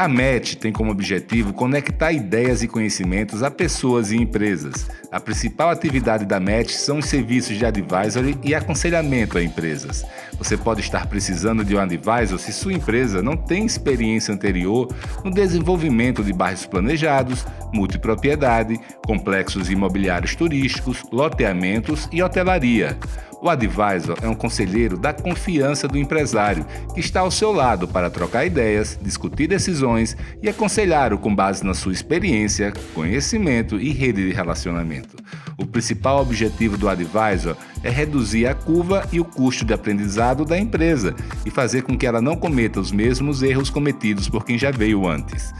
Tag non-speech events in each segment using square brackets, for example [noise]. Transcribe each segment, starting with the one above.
A MET tem como objetivo conectar ideias e conhecimentos a pessoas e empresas. A principal atividade da MET são os serviços de advisory e aconselhamento a empresas. Você pode estar precisando de um advisor se sua empresa não tem experiência anterior no desenvolvimento de bairros planejados, multipropriedade, complexos imobiliários turísticos, loteamentos e hotelaria. O advisor é um conselheiro da confiança do empresário, que está ao seu lado para trocar ideias, discutir decisões e aconselhar-o com base na sua experiência, conhecimento e rede de relacionamento. O principal objetivo do advisor é reduzir a curva e o custo de aprendizado da empresa e fazer com que ela não cometa os mesmos erros cometidos por quem já veio antes.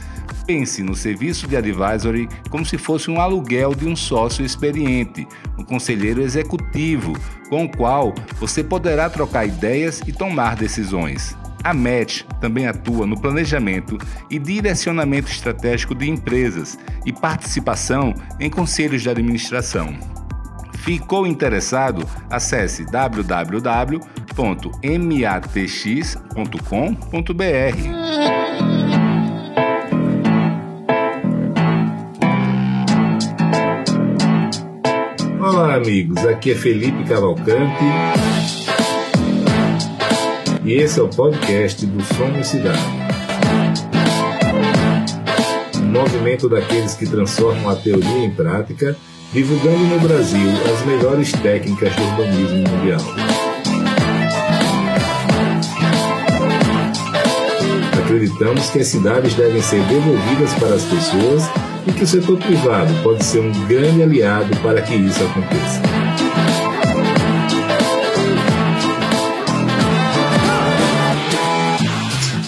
Pense no serviço de advisory como se fosse um aluguel de um sócio experiente, um conselheiro executivo, com o qual você poderá trocar ideias e tomar decisões. A MET também atua no planejamento e direcionamento estratégico de empresas e participação em conselhos de administração. Ficou interessado? Acesse www.matx.com.br. Olá, amigos. Aqui é Felipe Cavalcante. E esse é o podcast do Somos Cidade. Movimento daqueles que transformam a teoria em prática, divulgando no Brasil as melhores técnicas do urbanismo mundial. Acreditamos que as cidades devem ser devolvidas para as pessoas e que o setor privado pode ser um grande aliado para que isso aconteça.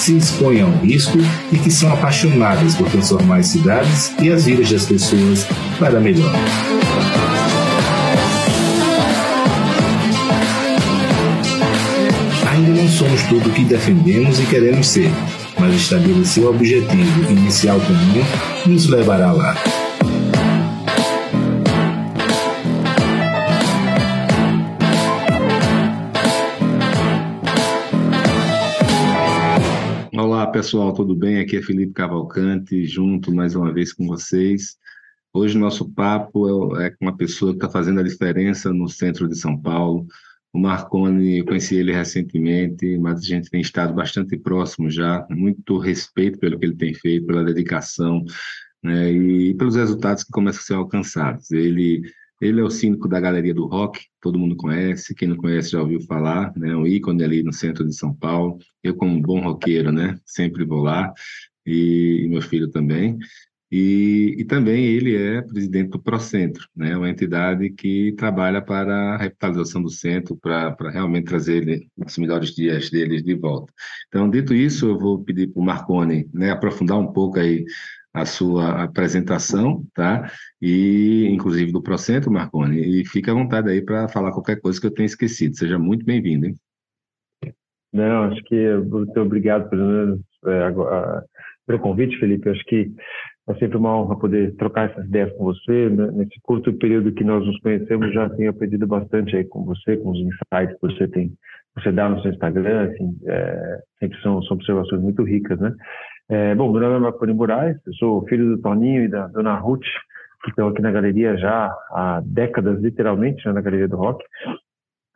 se expõem ao risco e que são apaixonadas por transformar as cidades e as vidas das pessoas para melhor. Ainda não somos tudo o que defendemos e queremos ser, mas estabelecer o objetivo inicial comum nos levará lá. Pessoal, tudo bem? Aqui é Felipe Cavalcante, junto mais uma vez com vocês. Hoje nosso papo é, é com uma pessoa que está fazendo a diferença no centro de São Paulo. O Marconi, eu conheci ele recentemente, mas a gente tem estado bastante próximo já, muito respeito pelo que ele tem feito, pela dedicação né, e pelos resultados que começam a ser alcançados. Ele ele é o síndico da Galeria do Rock, todo mundo conhece, quem não conhece já ouviu falar, né? Um ícone ali no centro de São Paulo. Eu, como um bom roqueiro, né? Sempre vou lá, e, e meu filho também. E, e, também ele é presidente do Procentro, né? Uma entidade que trabalha para a revitalização do centro, para, para realmente trazer os melhores dias deles de volta. Então, dito isso, eu vou pedir para o Marconi né, aprofundar um pouco aí a sua apresentação, tá? E inclusive do Procentro, Marconi, e fique à vontade aí para falar qualquer coisa que eu tenha esquecido. Seja muito bem-vindo, hein? Não, acho que muito obrigado pelo, é, pelo convite, Felipe. Acho que é sempre uma honra poder trocar essas ideias com você. Nesse curto período que nós nos conhecemos, já tenho aprendido bastante aí com você, com os insights que você tem, você dá no seu Instagram. Assim, é, sempre são, são observações muito ricas, né? É, bom, meu nome é Marconi Moraes, eu sou filho do Toninho e da dona Ruth, que estão aqui na galeria já há décadas, literalmente, né, na Galeria do Rock.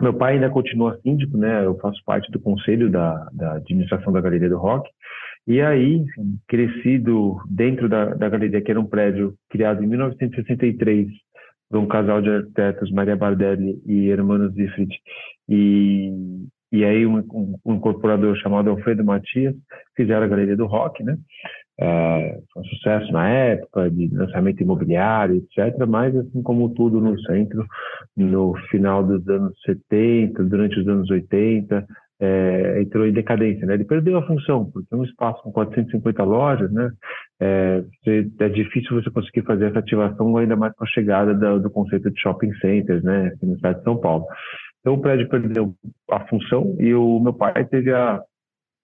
Meu pai ainda continua síndico, né? Eu faço parte do conselho da, da administração da Galeria do Rock. E aí, enfim, crescido dentro da, da galeria, que era um prédio criado em 1963 por um casal de arquitetos, Maria Bardelli e Hermanos Zifrit, e e aí um, um, um, incorporador chamado Alfredo Matias fizeram a Galeria do Rock, né? É, foi um sucesso na época de lançamento imobiliário, etc. Mas assim como tudo no centro, no final dos anos 70, durante os anos 80, é, entrou em decadência, né? Ele perdeu a função, porque um espaço com 450 lojas, né? é, é difícil você conseguir fazer essa ativação ainda mais com a chegada do conceito de shopping centers, né, aqui no estado de São Paulo. Então o prédio perdeu a função e o meu pai teve a,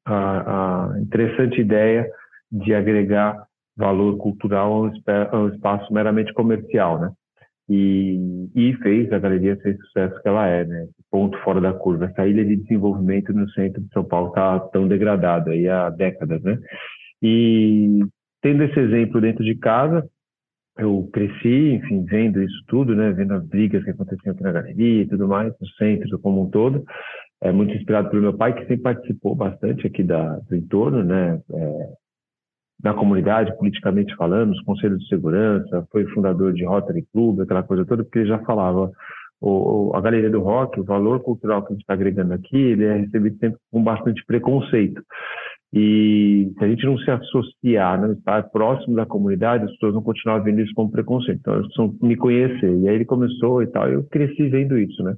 a, a interessante ideia de agregar valor cultural a um espaço meramente comercial, né? E, e, fez a galeria ser o sucesso que ela é, né? Ponto fora da curva. Essa ilha de desenvolvimento no centro de São Paulo está tão degradada aí há décadas, né? E tendo esse exemplo dentro de casa, eu cresci, enfim, vendo isso tudo, né? Vendo as brigas que aconteciam aqui na galeria e tudo mais, no centro como um todo. É muito inspirado pelo meu pai, que sempre participou bastante aqui da, do entorno, né? É, na comunidade, politicamente falando, nos conselhos de segurança, foi fundador de Rotary Club, aquela coisa toda, porque ele já falava o, a Galeria do Rock, o valor cultural que a gente está agregando aqui, ele é recebido sempre com bastante preconceito. E se a gente não se associar, não estar próximo da comunidade, as pessoas vão continuar vendo isso como preconceito. Então, elas precisam me conhecer. E aí ele começou e tal, eu cresci vendo isso, né?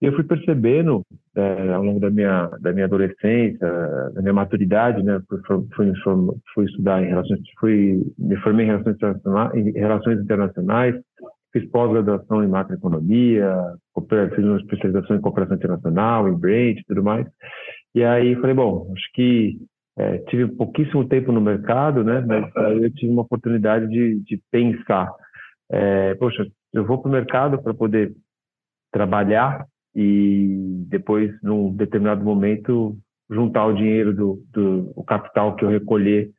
Eu fui percebendo é, ao longo da minha da minha adolescência, da minha maturidade, né, fui, fui, fui estudar em relações, fui me formei em relações internacionais, em relações internacionais, fiz pós-graduação em macroeconomia, fiz uma especialização em cooperação internacional, em Brain e tudo mais. E aí falei, bom, acho que é, tive pouquíssimo tempo no mercado, né, mas aí eu tive uma oportunidade de, de pensar, é, poxa, eu vou para o mercado para poder trabalhar e depois, num determinado momento, juntar o dinheiro do, do o capital que eu recolher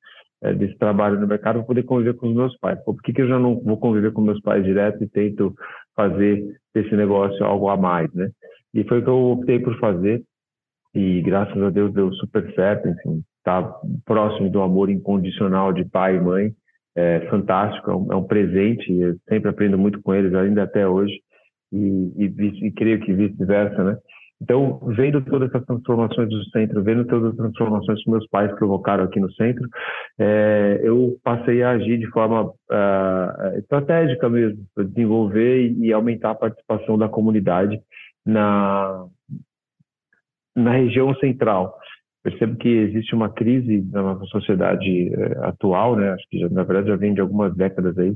é, desse trabalho no mercado para poder conviver com os meus pais. Por que, que eu já não vou conviver com meus pais direto e tento fazer desse negócio algo a mais, né? E foi o que eu optei por fazer e graças a Deus deu super certo, enfim, tá próximo do amor incondicional de pai e mãe, é fantástico, é um, é um presente, eu sempre aprendo muito com eles, ainda até hoje, e, e, e creio que vice-versa, né? Então, vendo todas essas transformações do centro, vendo todas as transformações que meus pais provocaram aqui no centro, é, eu passei a agir de forma uh, estratégica mesmo, para desenvolver e, e aumentar a participação da comunidade na, na região central. Percebo que existe uma crise na nossa sociedade uh, atual, né? Acho que já, na verdade já vem de algumas décadas aí,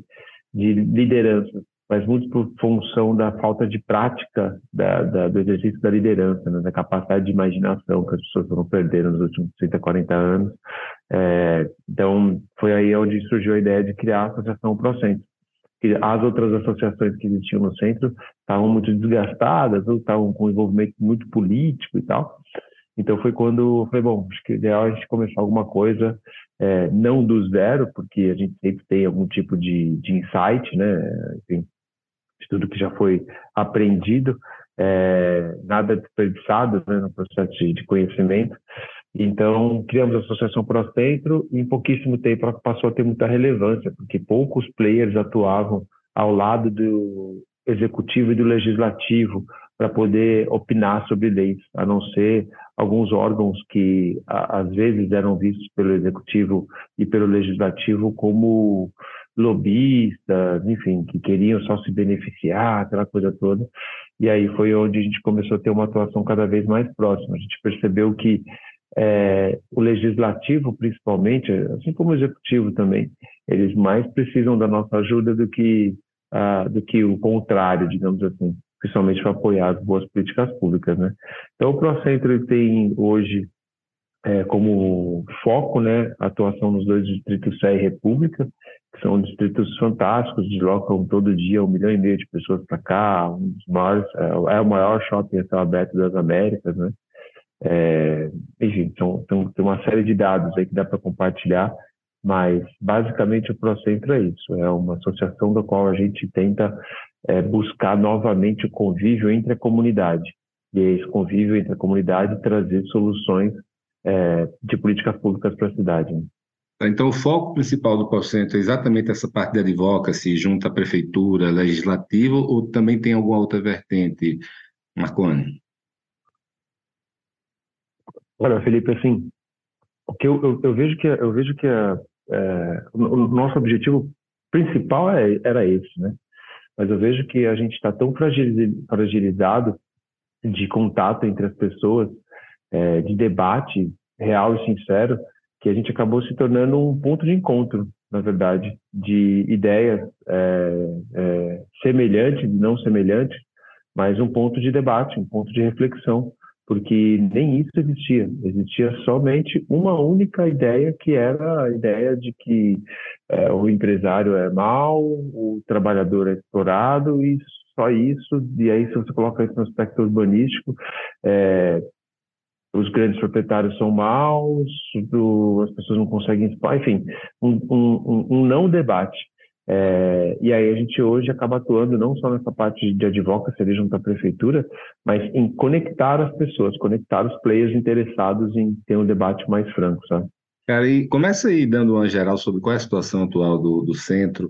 de liderança mas muito por função da falta de prática da, da, do exercício da liderança, né, da capacidade de imaginação que as pessoas foram perdendo nos últimos 30, 40 anos. É, então, foi aí onde surgiu a ideia de criar a Associação Procentro. As outras associações que existiam no centro estavam muito desgastadas, ou estavam com envolvimento muito político e tal. Então foi quando eu falei, bom, acho que o ideal é a gente começar alguma coisa, é, não do zero, porque a gente sempre tem algum tipo de, de insight, né? Enfim, de tudo que já foi aprendido, é, nada desperdiçado né, no processo de, de, conhecimento. Então, criamos a Associação Pro Centro e em pouquíssimo tempo passou a ter muita relevância, porque poucos players atuavam ao lado do executivo e do legislativo para poder opinar sobre leis, a não ser alguns órgãos que às vezes eram vistos pelo executivo e pelo legislativo como lobistas, enfim, que queriam só se beneficiar, aquela coisa toda. E aí foi onde a gente começou a ter uma atuação cada vez mais próxima. A gente percebeu que é, o legislativo, principalmente, assim como o executivo também, eles mais precisam da nossa ajuda do que, do que o contrário, digamos assim, principalmente para apoiar as boas políticas públicas. Né? Então, o Procentro tem hoje é, como foco né, atuação nos dois distritos Sé e República, que são distritos fantásticos, deslocam todo dia um milhão e meio de pessoas para cá, um maiores, é, é, o maior shopping a céu aberto das Américas, né? É, enfim, então, então, tem uma série de dados aí que dá para compartilhar, mas basicamente o Procentro é isso, é uma associação da qual a gente tenta é, buscar novamente o convívio entre a comunidade, e esse convívio entre a comunidade trazer soluções é, de políticas públicas para a cidade. Né? Então, o foco principal do Procentro é exatamente essa parte de advocacy, junto à prefeitura, legislativo, ou também tem alguma outra vertente, Marconi? Olha, Felipe, assim, o que eu, eu, eu vejo que eu vejo que a, é, o nosso objetivo principal é, era esse, né? Mas eu vejo que a gente está tão fragilizado de contato entre as pessoas, é, de debate real e sincero, que a gente acabou se tornando um ponto de encontro na verdade, de ideias é, é, semelhantes, não semelhantes, mas um ponto de debate, um ponto de reflexão, porque nem isso existia. Existia somente uma única ideia, que era a ideia de que é, o empresário é mau, o trabalhador é explorado e só isso. E aí, se você coloca isso no aspecto urbanístico, é, os grandes proprietários são maus, do, as pessoas não conseguem, enfim, um, um, um não debate. É, e aí a gente hoje acaba atuando não só nessa parte de advocacy junto à prefeitura, mas em conectar as pessoas, conectar os players interessados em ter um debate mais franco, sabe? Cara, e começa aí dando uma geral sobre qual é a situação atual do, do centro.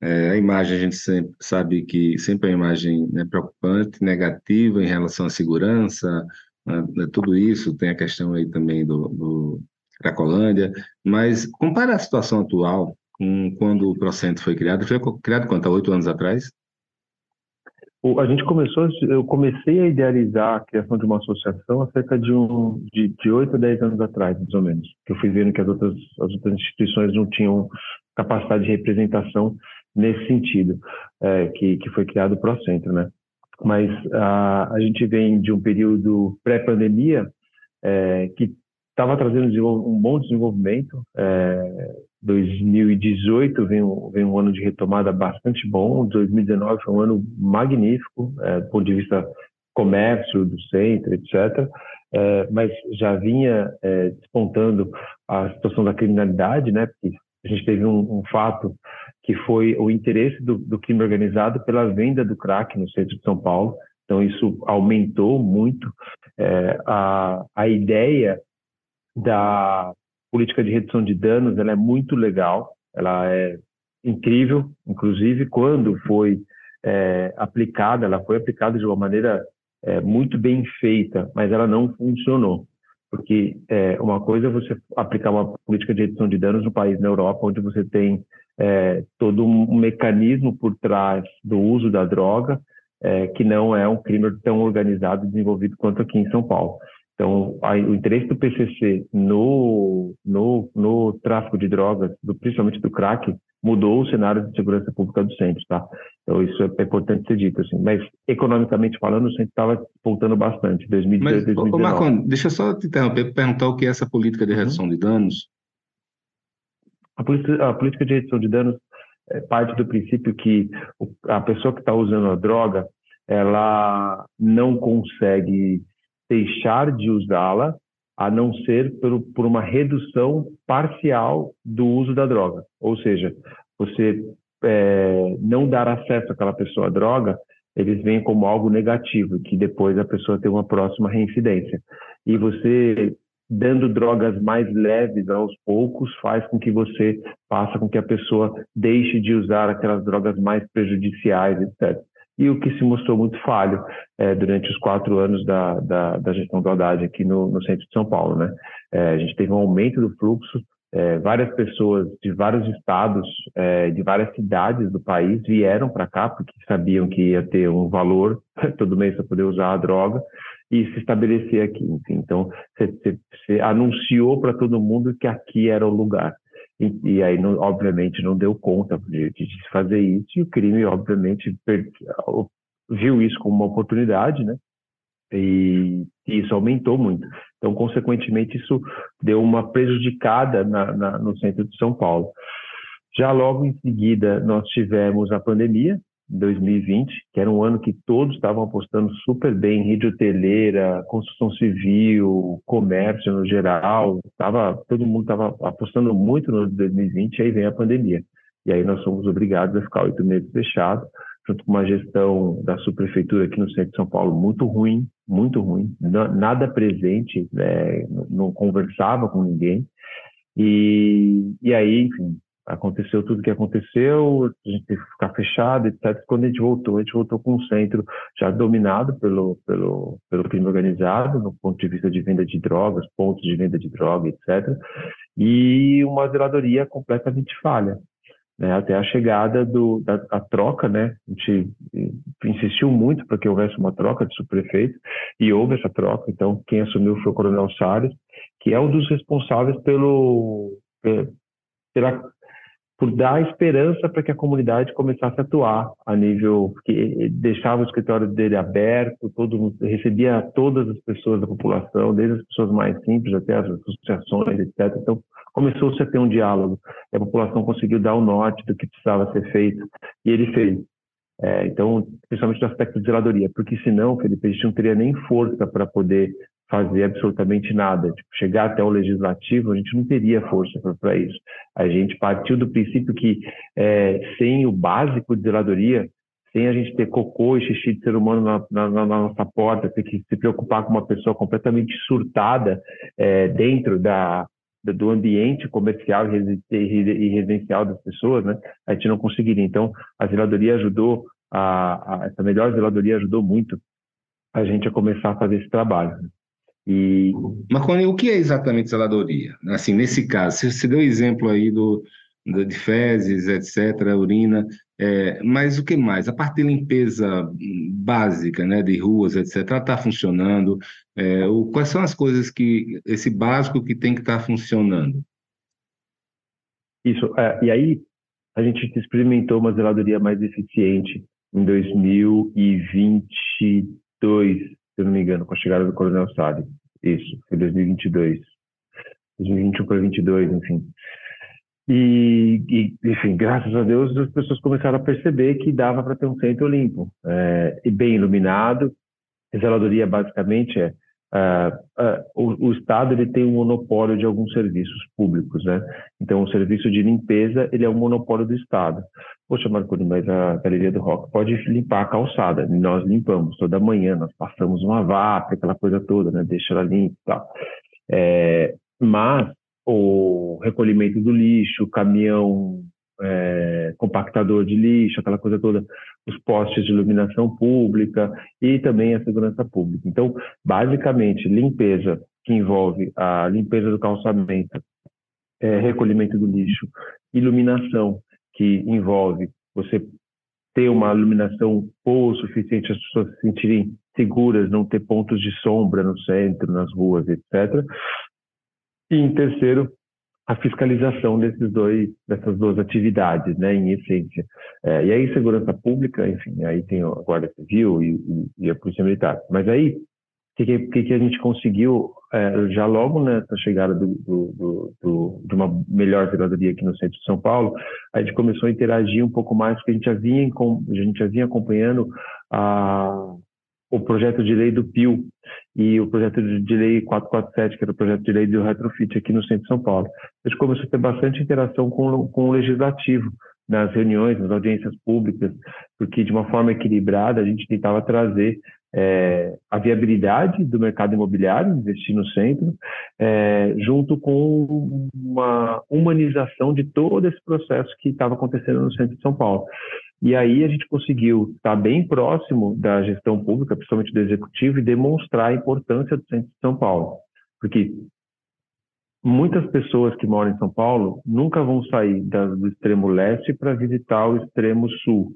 É, a imagem a gente sempre sabe que sempre é uma imagem né, preocupante, negativa em relação à segurança, né, né, tudo isso, tem a questão aí também do, do Cracolândia, mas compara a situação atual com quando o Procentro foi criado. Foi criado quanto? Há oito anos atrás? A gente começou, eu comecei a idealizar a criação de uma associação há cerca de um de, 8 a 10 anos atrás, mais ou menos. Que eu fui vendo que as outras, as outras instituições não tinham capacidade de representação nesse sentido, é, que, que foi criado o Procentro, né? Mas a, a gente vem de um período pré-pandemia é, que estava trazendo um bom desenvolvimento. É, 2018 vem um, vem um ano de retomada bastante bom. 2019 foi um ano magnífico é, do ponto de vista comércio do centro, etc. É, mas já vinha é, despontando a situação da criminalidade, né? Porque a gente teve um, um fato que foi o interesse do, do crime organizado pela venda do crack no centro de São Paulo. Então, isso aumentou muito é, a, a ideia da política de redução de danos, ela é muito legal, ela é incrível, inclusive quando foi é, aplicada, ela foi aplicada de uma maneira é, muito bem feita, mas ela não funcionou. Porque é, uma coisa é você aplicar uma política de redução de danos no país na Europa, onde você tem é, todo um mecanismo por trás do uso da droga, é, que não é um crime tão organizado e desenvolvido quanto aqui em São Paulo. Então, a, o interesse do PCC no, no, no tráfico de drogas, do, principalmente do crack, mudou o cenário de segurança pública do centro, tá? Então, isso é, é importante ser dito, assim. Mas, economicamente falando, o centro estava voltando bastante, 2018, Mas, 2019. Marcon, deixa eu só te interromper, perguntar o que é essa política de redução uhum. de danos, a política, a política de redução de danos é parte do princípio que a pessoa que está usando a droga, ela não consegue deixar de usá-la a não ser por, por uma redução parcial do uso da droga. Ou seja, você é, não dar acesso àquela pessoa à droga, eles veem como algo negativo, que depois a pessoa tem uma próxima reincidência. E você dando drogas mais leves aos poucos faz com que você faça com que a pessoa deixe de usar aquelas drogas mais prejudiciais, etc. E o que se mostrou muito falho é, durante os quatro anos da, da, da, gestão do Haddad aqui no, no centro de São Paulo. Né? É, a gente teve um aumento do fluxo, é, várias pessoas de vários estados, de várias cidades do país vieram para cá porque sabiam que ia ter um valor [laughs] todo mês para poder usar a droga e se estabelecer aqui. Enfim, então, você anunciou para todo mundo que aqui era o lugar. E, e aí, não, obviamente, não deu conta de, de, fazer isso, e o crime, obviamente, per, viu isso como uma oportunidade, né? E, e, isso aumentou muito. Então, consequentemente, isso deu uma prejudicada na, na, no centro de São Paulo. Já logo em seguida, nós tivemos a pandemia, 2020, que era um ano que todos estavam apostando super bem em rede hoteleira, construção civil, comércio no geral, tava, todo mundo estava apostando muito no 2020, aí vem a pandemia. E aí nós somos obrigados a ficar oito meses fechados, junto com uma gestão da subprefeitura aqui no centro de São Paulo muito ruim, muito ruim, nada presente, né, não conversava com ninguém. E, e aí, enfim, aconteceu tudo o que aconteceu, a gente teve que ficar fechado, etc. Quando a gente voltou, a gente voltou com um centro já dominado pelo, pelo, pelo crime organizado, no ponto de vista de venda de drogas, pontos de venda de droga, etc. E uma zeladoria completamente falha. Né, até a chegada do, da a troca, né? A gente insistiu muito para que houvesse uma troca de subprefeito e houve essa troca. Então, quem assumiu foi o Coronel Salles, que é um dos responsáveis pelo, pela por dar esperança para que a comunidade começasse a atuar a nível que deixava o escritório dele aberto, todo mundo, recebia todas as pessoas da população, desde as pessoas mais simples até as associações, etc. Então começou-se a ter um diálogo. A população conseguiu dar o norte do que precisava ser feito e ele fez. É, então, principalmente no aspecto de zeladoria, porque senão, Felipe, a gente não teria nem força para poder fazer absolutamente nada. Tipo, chegar até o legislativo, a gente não teria força para isso. A gente partiu do princípio que é, sem o básico de zeladoria, sem a gente ter cocô e xixi de ser humano na, na, na nossa porta, ter que se preocupar com uma pessoa completamente surtada é, dentro da, do ambiente comercial e residencial das pessoas, né? A gente não conseguiria. Então, a zeladoria ajudou, a, a, essa melhor zeladoria ajudou muito a gente a começar a fazer esse trabalho. Né? E... Marconi, o que é exatamente zeladoria? Assim, nesse caso, você deu exemplo aí do, de fezes, etc., urina, é, mas o que mais? A parte de limpeza básica, né, de ruas, etc., está funcionando? É, o, quais são as coisas que, esse básico que tem que estar tá funcionando? Isso, é, e aí a gente experimentou uma zeladoria mais eficiente em 2022, se não me engano, com a chegada do Coronel Salles. Isso, foi 2022. 2021 para 2022, enfim. E, e, enfim, graças a Deus, as pessoas começaram a perceber que dava para ter um centro limpo é, e bem iluminado. A zeladoria, basicamente, é Uh, uh, o, o, Estado ele tem um monopólio de alguns serviços públicos, né? Então, o serviço de limpeza ele é um monopólio do Estado. Poxa, Marconi, mas a Galeria do Rock pode limpar a calçada. Nós limpamos toda manhã, nós passamos uma vaca, aquela coisa toda, né? Deixa ela limpa e tal. É, mas o recolhimento do lixo, caminhão é, compactador de lixo, aquela coisa toda, os postes de iluminação pública e também a segurança pública. Então, basicamente, limpeza que envolve a limpeza do calçamento, é, recolhimento do lixo, iluminação que envolve você ter uma iluminação boa o suficiente as pessoas se sentirem seguras, não ter pontos de sombra no centro, nas ruas, etc. E em terceiro, a fiscalização desses dois, dessas duas atividades, né, em essência. É, e aí, segurança pública, enfim, aí tem a Guarda Civil e, e, e a Polícia Militar. Mas aí, o que, que, que, a gente conseguiu, é, já logo nessa chegada do, do, do, de uma melhor zeladoria aqui no centro de São Paulo, a gente começou a interagir um pouco mais, porque a gente já vinha, a gente já vinha acompanhando a, o projeto de lei do PIL e o projeto de lei 447, que era o projeto de lei do retrofit aqui no centro de São Paulo. A gente começou a ter bastante interação com, com o legislativo, nas reuniões, nas audiências públicas, porque de uma forma equilibrada a gente tentava trazer é, a viabilidade do mercado imobiliário, investir no centro, é, junto com uma humanização de todo esse processo que estava acontecendo no centro de São Paulo. E aí a gente conseguiu estar bem próximo da gestão pública, principalmente do executivo, e demonstrar a importância do centro de São Paulo. Porque muitas pessoas que moram em São Paulo nunca vão sair do extremo leste para visitar o extremo sul,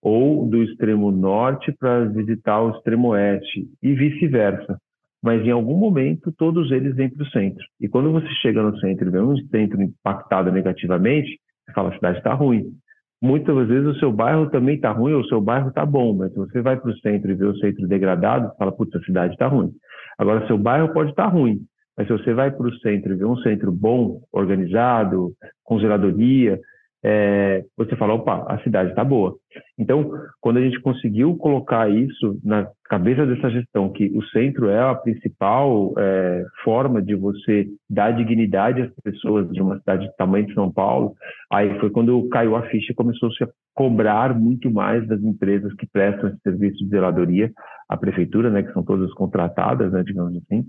ou do extremo norte para visitar o extremo oeste, e vice-versa. Mas em algum momento todos eles vêm para o centro. E quando você chega no centro e vê um centro impactado negativamente, você fala a cidade está ruim muitas vezes o seu bairro também está ruim ou o seu bairro está bom, mas se você vai para o centro e vê o centro degradado, fala, putz, a cidade está ruim. Agora, seu bairro pode estar tá ruim, mas se você vai para o centro e vê um centro bom, organizado, com zeladoria, é, você fala, opa, a cidade está boa. Então, quando a gente conseguiu colocar isso na cabeça dessa gestão, que o centro é a principal é, forma de você dar dignidade às pessoas de uma cidade de tamanho de São Paulo, aí foi quando caiu a ficha e começou-se a cobrar muito mais das empresas que prestam esse serviço de zeladoria à prefeitura, né, que são todas contratadas, né, digamos assim,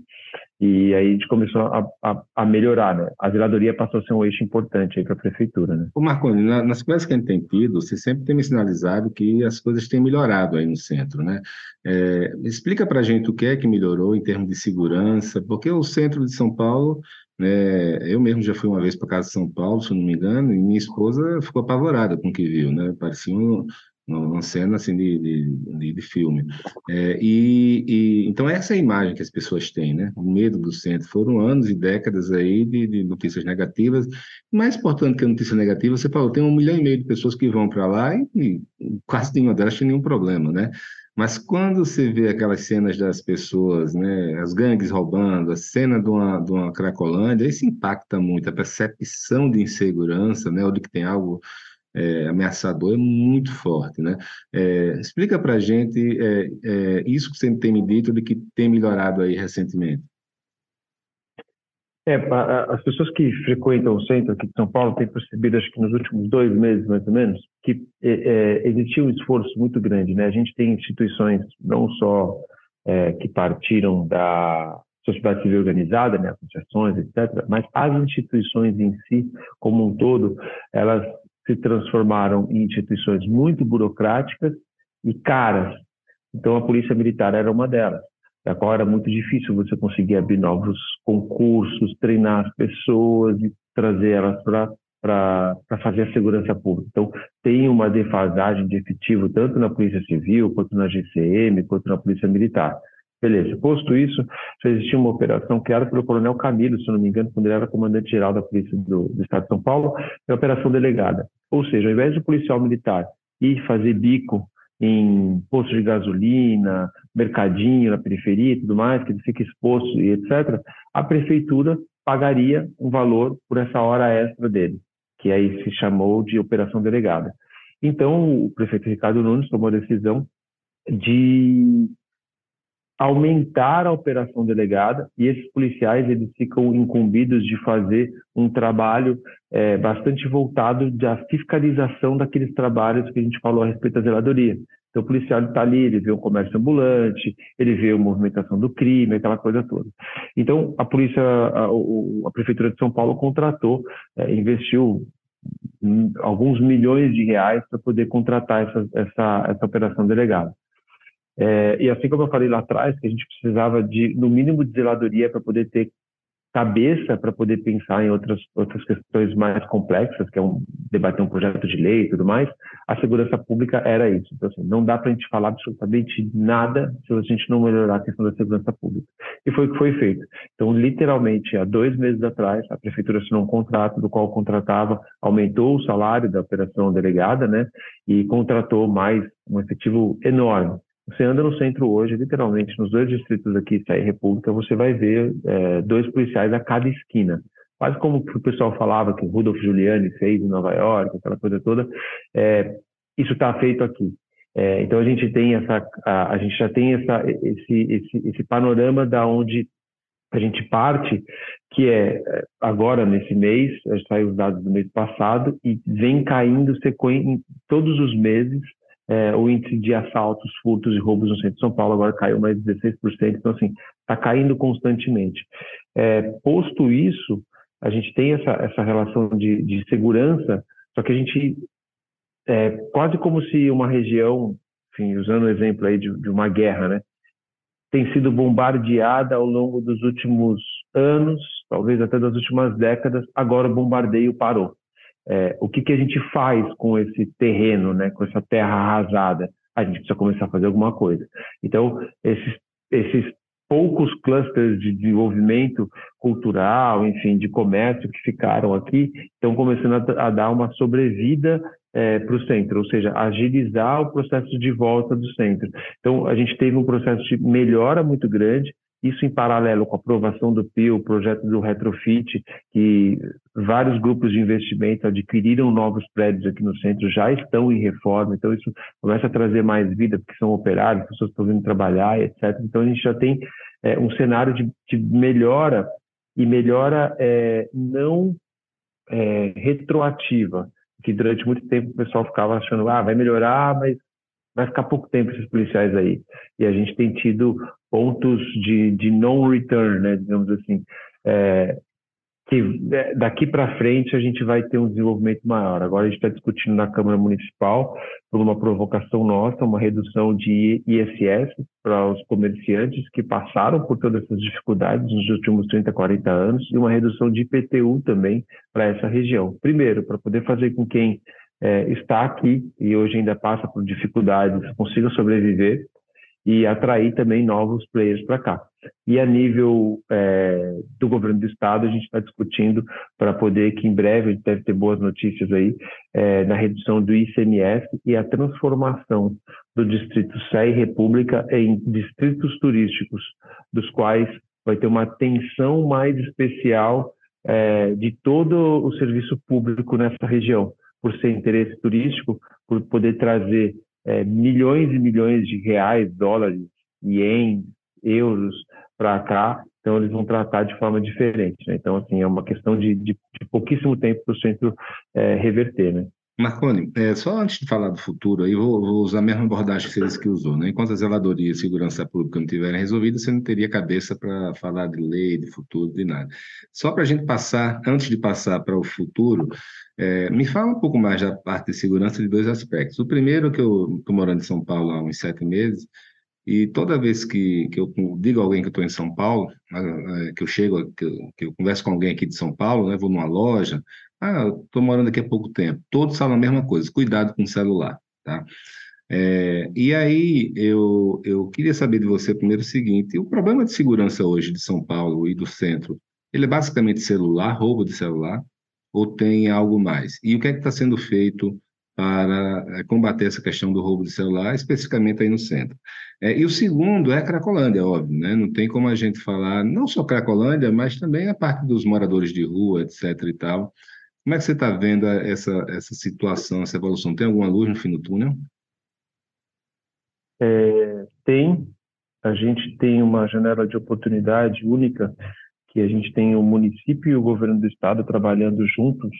e aí a gente começou a, a, a, melhorar, né? A zeladoria passou a ser um eixo importante aí para a prefeitura, né? Ô Marconi, na, nas conversas que a gente tem tido, você sempre tem me sinalizado que as coisas têm melhorado aí no centro, né? É, explica para a gente o que é que melhorou em termos de segurança, porque o centro de São Paulo, né, eu mesmo já fui uma vez para casa de São Paulo, se não me engano, e minha esposa ficou apavorada com o que viu, né? Parecia um, uma cena assim de, de, de filme. É, e, e, então essa é a imagem que as pessoas têm, né? O medo do centro. Foram anos e décadas aí de, de notícias negativas. Mais importante que a notícia negativa, você falou, tem um milhão e meio de pessoas que vão para lá e, e quase nenhuma delas tem nenhum problema, né? Mas quando você vê aquelas cenas das pessoas, né, as gangues roubando, a cena de uma, de uma Cracolândia, isso impacta muito, a percepção de insegurança, né, ou de que tem algo é, ameaçador é muito forte, né? É, explica para a gente é, é, isso que você tem me dito de que tem melhorado aí recentemente. É, as pessoas que frequentam o centro aqui de São Paulo têm percebido, acho que nos últimos dois meses, mais ou menos, que é, é existia um esforço muito grande, né? A gente tem instituições não só que partiram da sociedade civil organizada, né, associações, etc., mas as instituições em si, como um todo, elas se transformaram em instituições muito burocráticas e caras. Então, a Polícia Militar era uma delas, qual era muito difícil você conseguir abrir novos concursos, treinar as pessoas e trazer elas para fazer a segurança pública. Então, tem uma defasagem de efetivo tanto na Polícia Civil, quanto na GCM, quanto na Polícia Militar. Beleza. Posto isso, já existia uma operação criada pelo Coronel Camilo, se não me engano, quando ele era comandante-geral da Polícia do, do, Estado de São Paulo, é a Operação Delegada. Ou seja, ao invés do policial militar ir fazer bico em posto de gasolina, mercadinho na periferia e tudo mais, que ele fica exposto e etc., a prefeitura pagaria um valor por essa hora extra dele, que aí se chamou de Operação Delegada. Então, o prefeito Ricardo Nunes tomou a decisão de aumentar a operação delegada e esses policiais eles ficam incumbidos de fazer um trabalho é, bastante voltado da fiscalização daqueles trabalhos que a gente falou a respeito da zeladoria. Então o policial está ali, ele vê um comércio ambulante, ele vê a movimentação do crime, aquela coisa toda. Então a polícia, a, a prefeitura de São Paulo contratou, é, investiu alguns milhões de reais para poder contratar essa, essa, essa operação delegada. É, e assim como eu falei lá atrás, que a gente precisava de, no mínimo, de zeladoria para poder ter cabeça para poder pensar em outras outras questões mais complexas, que é um debater um projeto de lei e tudo mais, a segurança pública era isso. Então, assim, não dá para a gente falar absolutamente nada se a gente não melhorar a questão da segurança pública. E foi o que foi feito. Então, literalmente, há dois meses atrás, a prefeitura assinou um contrato do qual contratava, aumentou o salário da operação delegada, né, e contratou mais um efetivo enorme. Você anda no centro hoje, literalmente, nos dois distritos aqui, Sair República, você vai ver é, dois policiais a cada esquina. Quase como o pessoal falava que Rudolf Giuliani fez em Nova York, aquela coisa toda. É, isso está feito aqui. É, então a gente tem essa, a, a, gente já tem essa, esse, esse, esse panorama da onde a gente parte, que é agora nesse mês, saiu os dados do mês passado e vem caindo sequência todos os meses é, o índice de assaltos, furtos e roubos no centro de São Paulo agora caiu mais de 16%, então assim, está caindo constantemente. É, posto isso, a gente tem essa, essa relação de, de segurança, só que a gente, é, quase como se uma região, enfim, usando o exemplo aí de, de uma guerra, né, tem sido bombardeada ao longo dos últimos anos, talvez até das últimas décadas, agora o bombardeio parou é, o que, que a gente faz com esse terreno, né, com essa terra arrasada? A gente precisa começar a fazer alguma coisa. Então, esses, esses poucos clusters de desenvolvimento cultural, enfim, de comércio que ficaram aqui, estão começando a, a dar uma sobrevida é, para o centro, ou seja, agilizar o processo de volta do centro. Então, a gente teve um processo de melhora muito grande, isso em paralelo com a aprovação do PIO, o projeto do Retrofit, que vários grupos de investimento adquiriram novos prédios aqui no centro, já estão em reforma, então isso começa a trazer mais vida, porque são operários, pessoas estão vindo trabalhar, etc. Então a gente já tem é, um cenário de, de, melhora, e melhora é, não é, retroativa, que durante muito tempo o pessoal ficava achando, ah, vai melhorar, mas vai ficar pouco tempo esses policiais aí. E a gente tem tido pontos de, de non-return, né, digamos assim, é, que é, daqui para frente a gente vai ter um desenvolvimento maior. Agora a gente está discutindo na Câmara Municipal, por uma provocação nossa, uma redução de ISS para os comerciantes que passaram por todas essas dificuldades nos últimos 30, 40 anos, e uma redução de IPTU também para essa região. Primeiro, para poder fazer com quem é, está aqui e hoje ainda passa por dificuldades, consiga sobreviver e atrair também novos players para cá. E a nível é, do governo do estado, a gente está discutindo para poder que em breve a gente deve ter boas notícias aí é, na redução do ICMS e a transformação do distrito e República em distritos turísticos, dos quais vai ter uma atenção mais especial é, de todo o serviço público nessa região, por ser interesse turístico, por poder trazer é, milhões e milhões de reais, dólares, ienes, euros para cá, então eles vão tratar de forma diferente. Né? Então, assim, é uma questão de, de, de pouquíssimo tempo para o centro é, reverter, né? Marconi, é, só antes de falar do futuro, aí vou, vou, usar a mesma abordagem que você que usou. Né? Enquanto a zeladoria e segurança pública não estiverem resolvidas, você não teria cabeça para falar de lei, de futuro, de nada. Só para a gente passar, antes de passar para o futuro, é, me fala um pouco mais da parte de segurança de dois aspectos. O primeiro, que eu estou morando em São Paulo há uns sete meses, e toda vez que, que eu digo a alguém que estou em São Paulo, é, que eu chego, que eu, que eu, converso com alguém aqui de São Paulo, né, vou numa loja, ah, estou morando aqui há pouco tempo. Todos falam a mesma coisa, cuidado com o celular, tá? É, e aí eu, eu queria saber de você primeiro o seguinte, o problema de segurança hoje de São Paulo e do centro, ele é basicamente celular, roubo de celular, ou tem algo mais? E o que é que está sendo feito para é, combater essa questão do roubo de celular, especificamente aí no centro. É, e o segundo é a Cracolândia, óbvio, né? Não tem como a gente falar, não só Cracolândia, mas também a parte dos moradores de rua, etc e tal. Como é que você está vendo essa, essa situação, essa evolução? Tem alguma luz no fim do túnel? É, tem. A gente tem uma janela de oportunidade única, que a gente tem o município e o governo do estado trabalhando juntos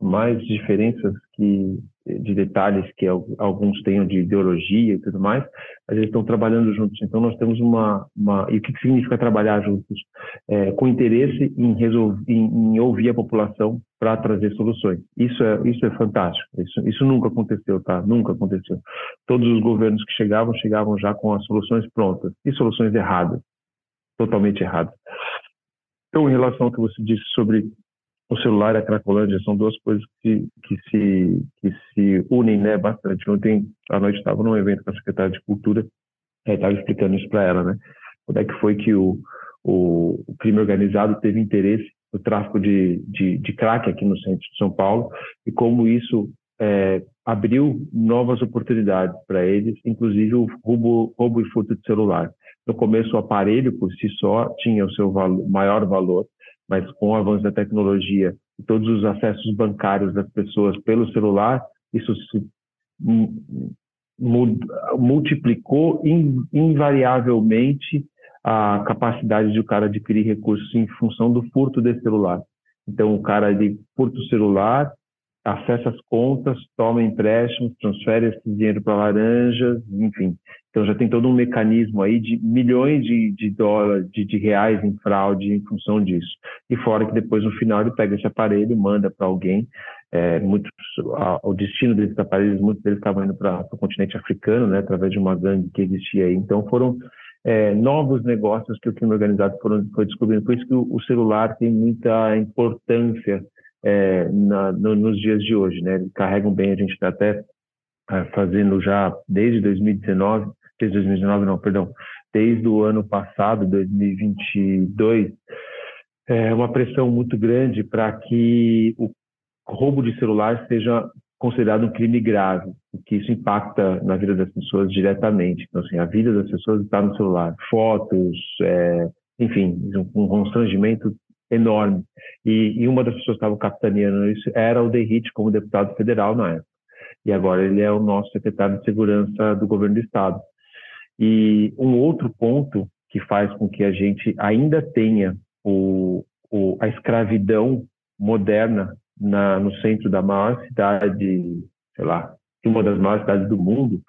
mais diferenças que de detalhes que alguns tenham de ideologia e tudo mais, mas eles estão trabalhando juntos. Então nós temos uma, uma e o que, significa trabalhar juntos? É, com interesse em, resolver, em, em ouvir a população para trazer soluções. Isso é isso é fantástico. Isso, isso nunca aconteceu, tá? Nunca aconteceu. Todos os governos que chegavam chegavam já com as soluções prontas e soluções erradas, totalmente erradas. Então, em relação ao que você disse sobre o celular e a Cracolândia são duas coisas que, que, se, que se unem né, bastante. Ontem à noite estava num evento com a secretária de Cultura, estava explicando isso para ela, né? Quando é que foi que o, o, o, crime organizado teve interesse no tráfico de, de, de crack aqui no centro de São Paulo e como isso é, abriu novas oportunidades para eles, inclusive o roubo, roubo e furto de celular. No começo, o aparelho por si só tinha o seu maior valor, mas com o avanço da tecnologia e todos os acessos bancários das pessoas pelo celular, isso se multiplicou invariavelmente a capacidade de o cara adquirir recursos em função do furto desse celular. Então, o cara de furta o celular, acessa as contas, toma empréstimos, transfere esse dinheiro para laranjas, enfim. Então já tem todo um mecanismo aí de milhões de, de dólares, de, de, reais em fraude em função disso. E fora que depois no final ele pega esse aparelho, manda para alguém. É, muitos, a, o destino desses aparelhos, muitos deles estavam indo para o continente africano, né, através de uma gangue que existia aí. Então foram é, novos negócios que o crime organizado foram, foi descobrindo. Por isso que o, o celular tem muita importância é, na, no, nos dias de hoje, né? Eles carregam bem, a gente está até é, fazendo já desde 2019, desde 2019 não, perdão, desde o ano passado, 2022, é uma pressão muito grande para que o roubo de celular seja considerado um crime grave, porque isso impacta na vida das pessoas diretamente. Então, assim, a vida das pessoas está no celular, fotos, é, enfim, um constrangimento enorme. E, e uma das pessoas que estavam capitaneando isso era o Derrite, como deputado federal na época. E agora ele é o nosso secretário de Segurança do governo do Estado. E um outro ponto que faz com que a gente ainda tenha o, o, a escravidão moderna na, no centro da maior cidade, sei lá, uma das maiores cidades do mundo,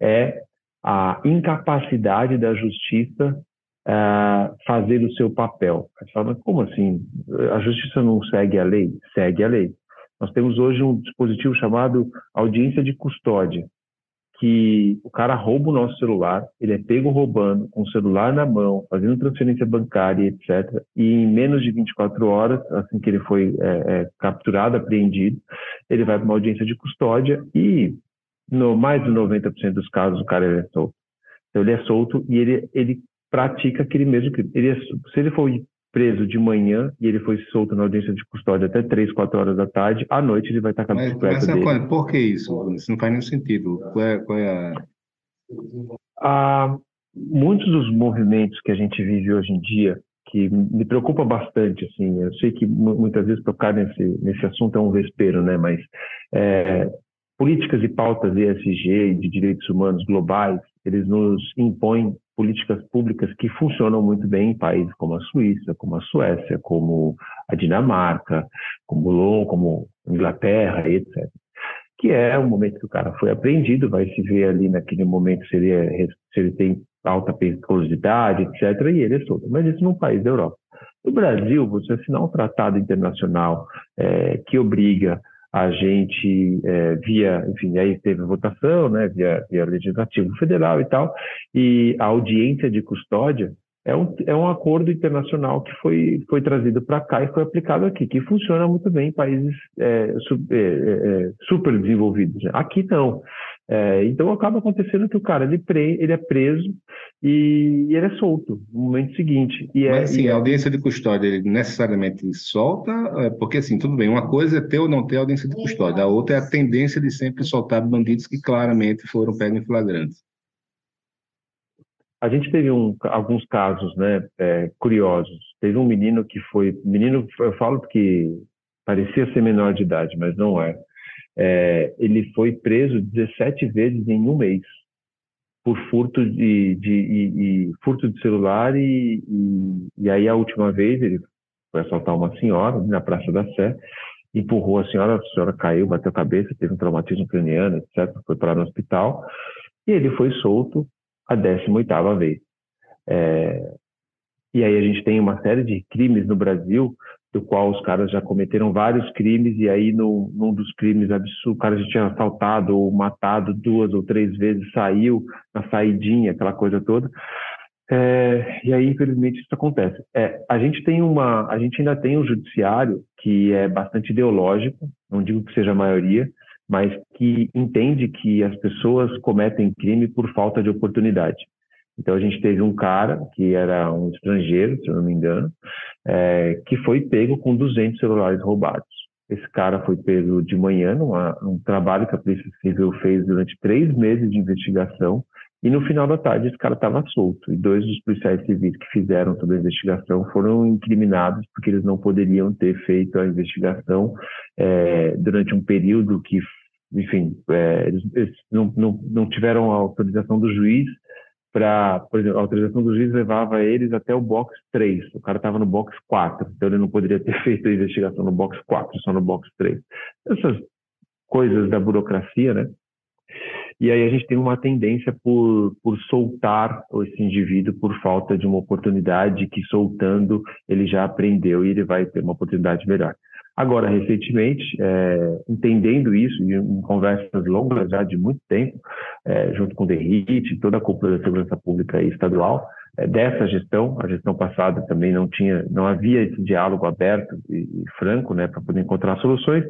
é a incapacidade da justiça uh, fazer o seu papel. Você fala, como assim? A justiça não segue a lei? Segue a lei. Nós temos hoje um dispositivo chamado audiência de custódia, que o cara rouba o nosso celular, ele é pego roubando, com o celular na mão, fazendo transferência bancária, etc. E em menos de 24 horas, assim que ele foi é, é, capturado, apreendido, ele vai para uma audiência de custódia e, no mais de 90% dos casos, o cara é solto. Então, ele é solto e ele, ele pratica aquele mesmo crime. Ele é, se ele for preso de manhã e ele foi solto na audiência de custódia até 3, 4 horas da tarde, à noite ele vai estar com a bicicleta mas, mas, dele. Por que isso? Isso não faz nenhum sentido. Qual é, qual é a... Ah, muitos dos movimentos que a gente vive hoje em dia, que me preocupa bastante, assim, eu sei que muitas vezes tocar nesse, nesse assunto é um vespeiro, né, mas é, políticas e pautas ESG e de direitos humanos globais, eles nos impõem políticas públicas que funcionam muito bem em países como a Suíça, como a Suécia, como a Dinamarca, como Londres, como Inglaterra, etc. Que é o momento que o cara foi apreendido, vai se ver ali naquele momento se ele, é, se ele tem alta periculosidade, etc., e ele é solto. Mas isso num país da Europa. No Brasil, você assinar um tratado internacional é, que obriga a gente é, via, enfim, aí teve votação, né, via, via legislativo federal e tal, e a audiência de custódia é um, é um acordo internacional que foi, foi trazido para cá e foi aplicado aqui, que funciona muito bem em países é, é, é, super desenvolvidos. Aqui não. É, então acaba acontecendo que o cara ele, pre, ele é preso e, e, ele é solto no momento seguinte. E Mas é, assim, e a audiência de custódia ele necessariamente solta, é, porque assim, tudo bem, uma coisa é ter ou não ter audiência de custódia, a outra é a tendência de sempre soltar bandidos que claramente foram pegos em flagrantes. A gente teve um, alguns casos né, é, curiosos. Teve um menino que foi. Menino, eu falo porque parecia ser menor de idade, mas não é é, ele foi preso 17 vezes em um mês por furto de, de, de, de furto de celular e, e, e, aí a última vez ele foi assaltar uma senhora na Praça da Sé, empurrou a senhora, a senhora caiu, bateu a cabeça, teve um traumatismo craniano, etc. Foi parar no hospital e ele foi solto a 18ª vez. É, e aí a gente tem uma série de crimes no Brasil do qual os caras já cometeram vários crimes e aí no, num dos crimes absurdos, o cara já tinha assaltado ou matado duas ou três vezes, saiu na saidinha, aquela coisa toda. É, e aí, infelizmente, isso acontece. É, a gente tem uma, a gente ainda tem um judiciário que é bastante ideológico, não digo que seja a maioria, mas que entende que as pessoas cometem crime por falta de oportunidade. Então a gente teve um cara que era um estrangeiro, se eu não me engano, é, que foi pego com 200 celulares roubados. Esse cara foi pego de manhã numa, num trabalho que a Polícia Civil fez durante três meses de investigação e no final da tarde esse cara estava solto. E dois dos policiais civis que fizeram toda a investigação foram incriminados porque eles não poderiam ter feito a investigação é, durante um período que, enfim, é, eles, não, não, não tiveram a autorização do juiz para, por exemplo, a autorização do juiz levava eles até o box 3. O cara estava no box 4, então ele não poderia ter [laughs] feito a investigação no box 4, só no box 3. Essas coisas da burocracia, né? E aí a gente tem uma tendência por, por soltar esse indivíduo por falta de uma oportunidade que soltando ele já aprendeu e ele vai ter uma oportunidade melhor. Agora, recentemente, é, entendendo isso, em conversas longas já de muito tempo, é, junto com o DERIT, toda a cúpula da segurança pública estadual, é, dessa gestão, a gestão passada também não tinha, não havia esse diálogo aberto e, e franco, né, para poder encontrar soluções.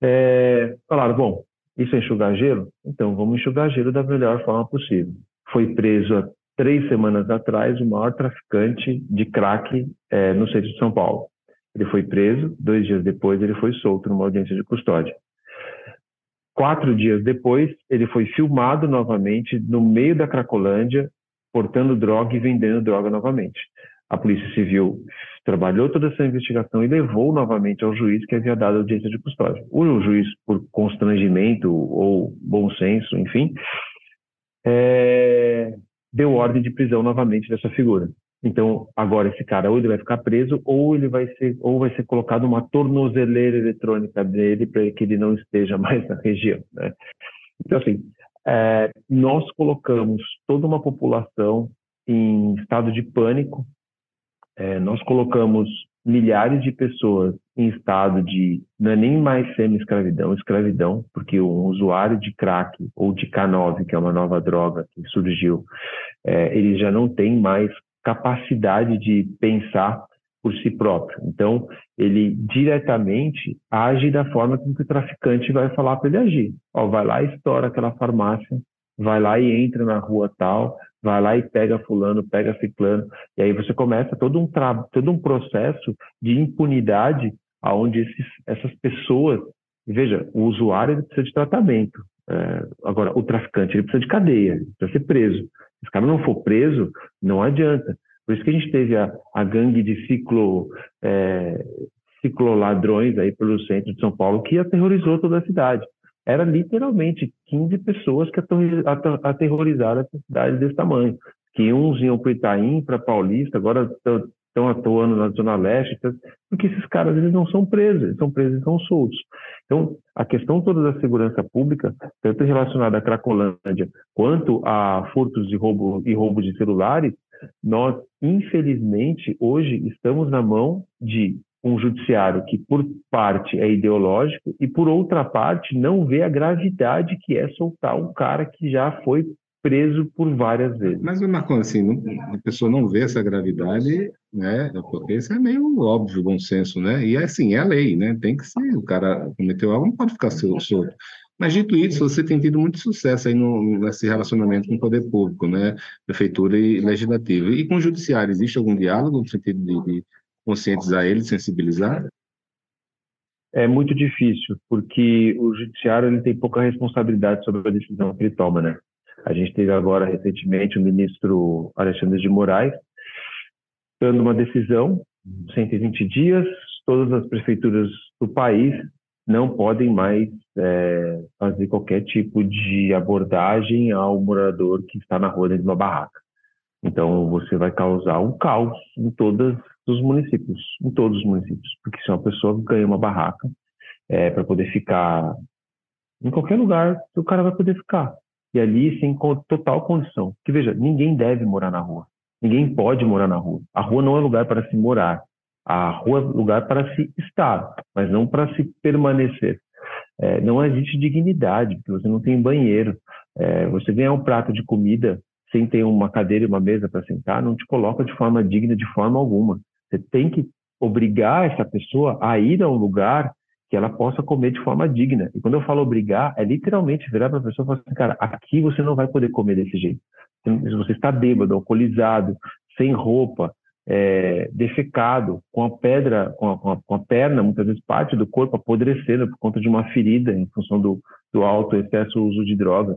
É, falaram, bom, isso é enxugar gelo? Então vamos enxugar gelo da melhor forma possível. Foi preso há três semanas atrás o maior traficante de crack é, no centro de São Paulo. Ele foi preso, dois dias depois ele foi solto numa audiência de custódia. Quatro dias depois, ele foi filmado novamente no meio da Cracolândia, portando droga e vendendo droga novamente. A Polícia Civil trabalhou toda essa investigação e levou novamente ao juiz que havia dado audiência de custódia. O juiz, por constrangimento ou bom senso, enfim, é, deu ordem de prisão novamente dessa figura. Então, agora esse cara ou ele vai ficar preso ou ele vai ser ou vai ser colocado uma tornozeleira eletrônica dele para que ele não esteja [laughs] mais na região. Né? Então, assim, é, nós colocamos toda uma população em estado de pânico. É, nós colocamos milhares de pessoas em estado de não é nem mais semi-escravidão, escravidão, porque um usuário de crack ou de K9, que é uma nova droga que surgiu, é, ele já não tem mais capacidade de pensar por si próprio. Então, ele diretamente age da forma que o traficante vai falar para ele agir. Ó, vai lá e estoura aquela farmácia, vai lá e entra na rua tal, vai lá e pega fulano, pega ciclano, e aí você começa todo um todo um processo de impunidade aonde esses, essas pessoas, veja, o usuário precisa de tratamento, é, agora o traficante ele precisa de cadeia, precisa ser preso. Se o cara não for preso, não adianta. Por isso que a gente teve a, a gangue de ciclo é, aí pelo centro de São Paulo que aterrorizou toda a cidade era literalmente 15 pessoas que aterrorizaram essa cidade desse tamanho. Que uns iam para Itaim, para Paulista, agora estão atuando na Zona Leste, porque esses caras eles não são presos, eles são presos e são soltos. Então, a questão toda da segurança pública, tanto relacionada à Cracolândia quanto a furtos e roubo, e roubo de celulares, nós, infelizmente, hoje estamos na mão de um judiciário que, por parte, é ideológico e, por outra parte, não vê a gravidade que é soltar um cara que já foi preso por várias vezes. Mas, Marcon, assim, não, a pessoa não vê essa gravidade, né? Porque isso é meio óbvio, bom senso, né? E, assim, é a lei, né? Tem que ser, o cara cometeu algo, não pode ficar solto. Mas, dito isso, você tem tido muito sucesso aí no, nesse relacionamento com o poder público, né? Prefeitura e legislativo. E com o judiciário, existe algum diálogo no sentido de, de conscientizar ele, sensibilizar? É muito difícil, porque o judiciário ele tem pouca responsabilidade sobre a decisão que ele toma, né? Teve agora recentemente o ministro Alexandre de Moraes dando uma decisão, 120 dias, todas as prefeituras do país não podem mais é, fazer qualquer tipo de abordagem ao morador que está na rua dentro de uma barraca. Então você vai causar um caos em todas dos municípios, em todos os municípios, porque se uma pessoa ganha uma barraca é, para poder ficar em qualquer lugar, o cara vai poder ficar. E ali sem total condição. Que veja, ninguém deve morar na rua. Ninguém pode morar na rua. A rua não é lugar para se morar. A rua é lugar para se estar, mas não para se permanecer. É, não existe dignidade, porque você não tem banheiro. É, você ganhar um prato de comida sem ter uma cadeira e uma mesa para sentar, não te coloca de forma digna de forma alguma. Você tem que obrigar essa pessoa a ir a um lugar que ela possa comer de forma digna. E quando eu falo obrigar, é literalmente virar para a pessoa e falar assim, cara, aqui você não vai poder comer desse jeito. Se você está bêbado, alcoolizado, sem roupa, é, defecado, com a pedra, com a, com, a, com a, perna, muitas vezes parte do corpo apodrecendo por conta de uma ferida em função do, do alto excesso uso de drogas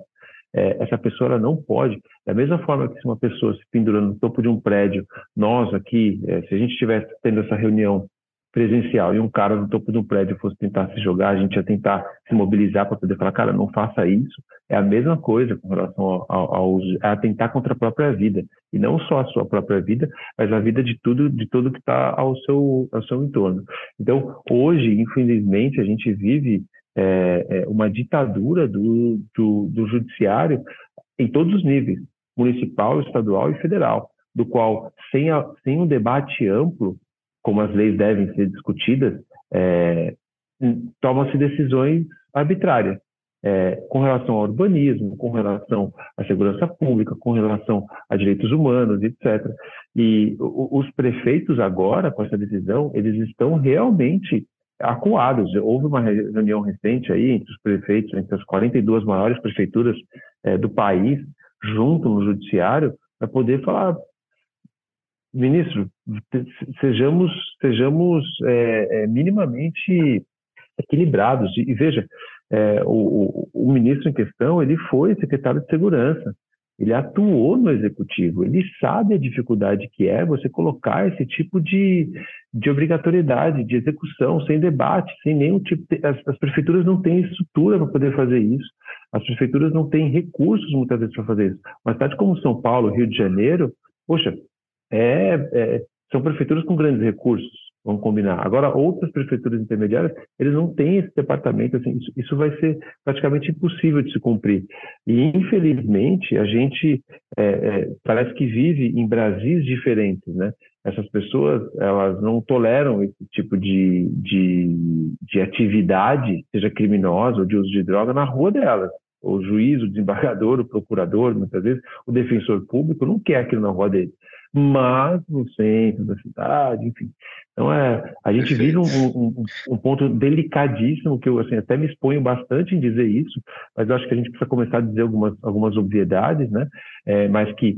é, essa pessoa ela não pode. Da mesma forma que se uma pessoa se pendurando no topo de um prédio, nós aqui, é, se a gente estivesse tendo essa reunião presencial e um cara no topo de um prédio fosse tentar se jogar, a gente ia tentar se mobilizar para poder falar, cara, não faça isso. É a mesma coisa com relação ao, a atentar contra a própria vida e não só a sua própria vida, mas a vida de tudo, de tudo que está ao seu, ao seu entorno. Então, hoje, infelizmente, a gente vive é, é uma ditadura do, do, do judiciário em todos os níveis, municipal, estadual e federal, do qual, sem, a, sem um debate amplo, como as leis devem ser discutidas, é, tomam-se decisões arbitrárias. É, com relação ao urbanismo, com relação à segurança pública, com relação a direitos humanos, etc. E os prefeitos agora, com essa decisão, eles estão realmente acuados. Houve uma reunião recente aí entre os prefeitos, entre as 42 maiores prefeituras é, do país, junto no judiciário, para poder falar, ministro, sejamos, sejamos é, é, minimamente equilibrados. E, e veja, o, o, o ministro em questão, ele foi secretário de segurança, ele atuou no executivo, ele sabe a dificuldade que é você colocar esse tipo de, de obrigatoriedade, de execução, sem debate, sem nenhum tipo. De, as, as, prefeituras não têm estrutura para poder fazer isso, as prefeituras não têm recursos muitas vezes para fazer isso. Uma cidade como São Paulo, Rio de Janeiro, poxa, é, é, são prefeituras com grandes recursos, vamos combinar. Agora, outras prefeituras intermediárias, eles não têm esse departamento, assim, isso, isso, vai ser praticamente impossível de se cumprir. E, infelizmente, a gente é, é, parece que vive em Brasis diferentes, né? essas pessoas elas não toleram esse tipo de, de, de atividade, seja criminosa ou de uso de droga, na rua delas. O juiz, o desembargador, o procurador, muitas vezes, o defensor público não quer aquilo na rua dele. Mas no centro da cidade, enfim. Então, é, a gente vive um, um, um, ponto delicadíssimo, que eu assim, até me exponho bastante em dizer isso, mas eu acho que a gente precisa começar a dizer algumas, algumas obviedades, né? É, mas que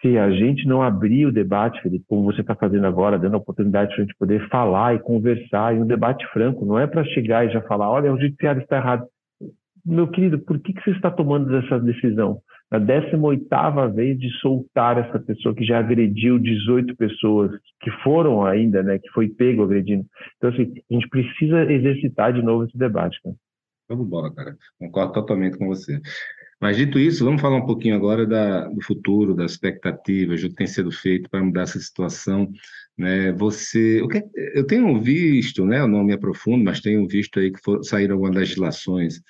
se a gente não abrir o debate, Felipe, como você está fazendo agora, dando a oportunidade para a gente poder falar e conversar, e um debate franco, não é para chegar e já falar, olha, o judiciário está errado. Meu querido, por que, que você está tomando essa decisão? Na 18ª vez de soltar essa pessoa que já agrediu 18 pessoas, que foram ainda, né, que foi pego agredindo. Então, assim, a gente precisa exercitar de novo esse debate. Cara. Vamos embora, cara. Concordo totalmente com você. Mas dito isso, vamos falar um pouquinho agora da, do futuro, das expectativas, do que tem sido feito para mudar essa situação. Né? Você, o que eu tenho visto, né? Eu não me aprofundo, mas tenho visto aí que for, saíram algumas legislações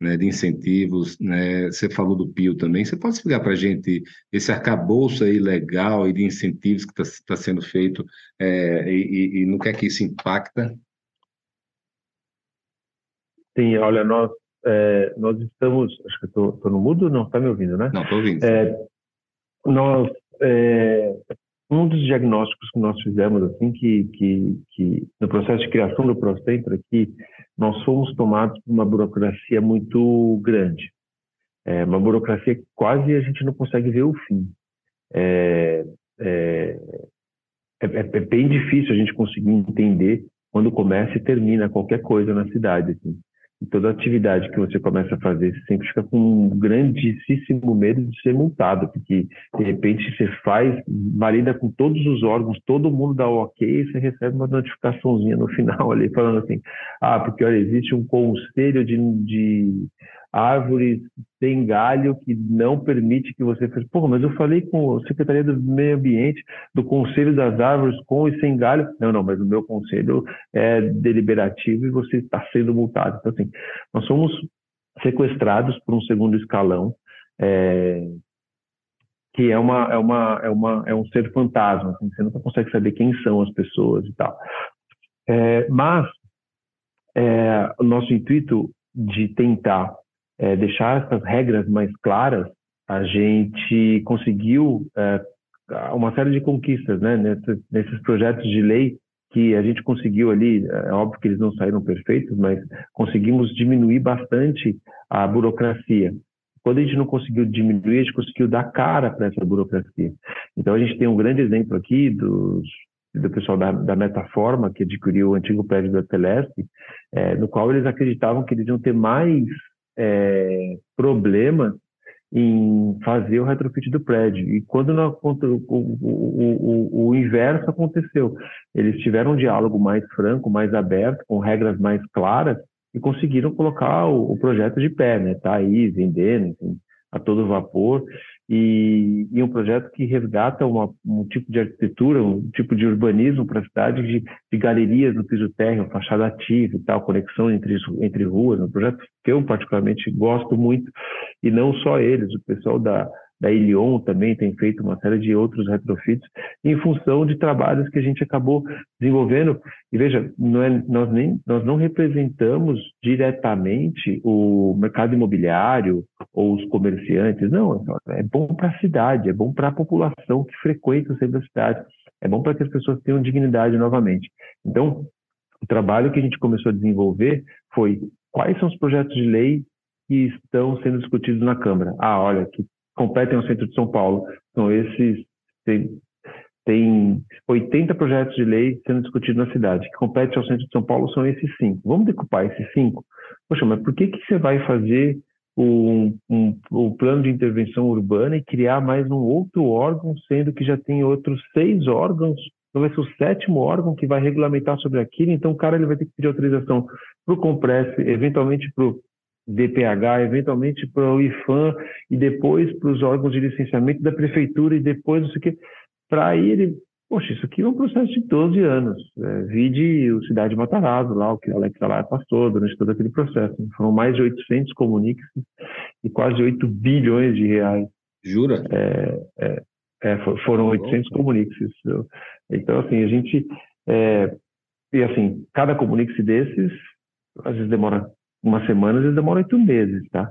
né, de incentivos. Né? Você falou do PIO também. Você pode explicar para a gente esse arcabouço aí legal e de incentivos que está tá sendo feito é, e, e no que é que isso impacta? Sim, olha, nós é, nós estamos, acho que estou no mudo, não está me ouvindo, né? Não, estou ouvindo. É, nós, é, um dos diagnósticos que nós fizemos, assim, que, que, que no processo de criação do Procentro aqui, nós fomos tomados por uma burocracia muito grande. É, uma burocracia que quase a gente não consegue ver o fim. É, é, é, é bem difícil a gente conseguir entender quando começa e termina qualquer coisa na cidade. Assim toda atividade que você começa a fazer, você sempre fica com um grandíssimo medo de ser multado, porque de repente você faz, valida com todos os órgãos, todo mundo dá ok, e você recebe uma notificaçãozinha no [laughs] final ali, falando assim, ah, porque olha, existe um conselho de, de árvores sem galho que não permite que você faça. Pô, mas eu falei com a Secretaria do Meio Ambiente, do Conselho das Árvores com e sem galho. Não, não, mas o meu conselho é deliberativo e você está sendo multado. Então, assim, nós somos sequestrados por um segundo escalão, é, que é uma, é uma, é uma, é um ser fantasma. Assim, você nunca consegue saber quem são as pessoas e tal. É, mas é, o nosso intuito de tentar é, deixar essas regras mais claras, a gente conseguiu é, uma série de conquistas, né? Nesses, nesses, projetos de lei que a gente conseguiu ali, é óbvio que eles não saíram perfeitos, mas conseguimos diminuir bastante a burocracia. Quando a gente não conseguiu diminuir, a gente conseguiu dar cara para essa burocracia. Então a gente tem um grande exemplo aqui dos, do pessoal da, da Metaforma, que adquiriu o antigo prédio da Telesp, é, no qual eles acreditavam que eles iam ter mais é, problema em fazer o retrofit do prédio. E quando não, o, o, o, o, inverso aconteceu, eles tiveram um diálogo mais franco, mais aberto, com regras mais claras, e conseguiram colocar o, projeto de pé, né? Tá aí vendendo, enfim, a todo vapor e, e um projeto que resgata uma, um tipo de arquitetura, um tipo de urbanismo para a cidade, de, de, galerias no piso térreo, fachada ativa e tal, conexão entre, entre ruas, um projeto que eu particularmente gosto muito, e não só eles, o pessoal da, da Ilion também tem feito uma série de outros retrofits em função de trabalhos que a gente acabou desenvolvendo. E veja, não é, nós, nem, nós não representamos diretamente o mercado imobiliário ou os comerciantes, não. É bom para a cidade, é bom para a população que frequenta o centro da cidade, é bom para que as pessoas tenham dignidade novamente. Então, o trabalho que a gente começou a desenvolver foi quais são os projetos de lei que estão sendo discutidos na Câmara. Ah, olha, que competem ao centro de São Paulo. Então, esses tem, tem 80 projetos de lei sendo discutidos na cidade. Que competem ao centro de São Paulo são esses cinco. Vamos decupar esses cinco? Poxa, mas por que, que você vai fazer um, um, um plano de intervenção urbana e criar mais um outro órgão, sendo que já tem outros seis órgãos então vai ser o sétimo órgão que vai regulamentar sobre aquilo, então o cara ele vai ter que pedir autorização para o Compress, eventualmente para o DPH, eventualmente para o IFAM e depois para os órgãos de licenciamento da prefeitura e depois não sei o quê, para ele, poxa, isso aqui é um processo de 12 anos. É, vide o Cidade Matarazzo, lá, o que Alex Alaya passou durante todo aquele processo. Foram mais de 800 comuniques e quase 8 bilhões de reais. Jura? É, é, é, foram 800 comuniques. Então, assim, a gente, é, e assim, cada comunique desses, às vezes demora uma semana, às vezes demora oito meses, tá?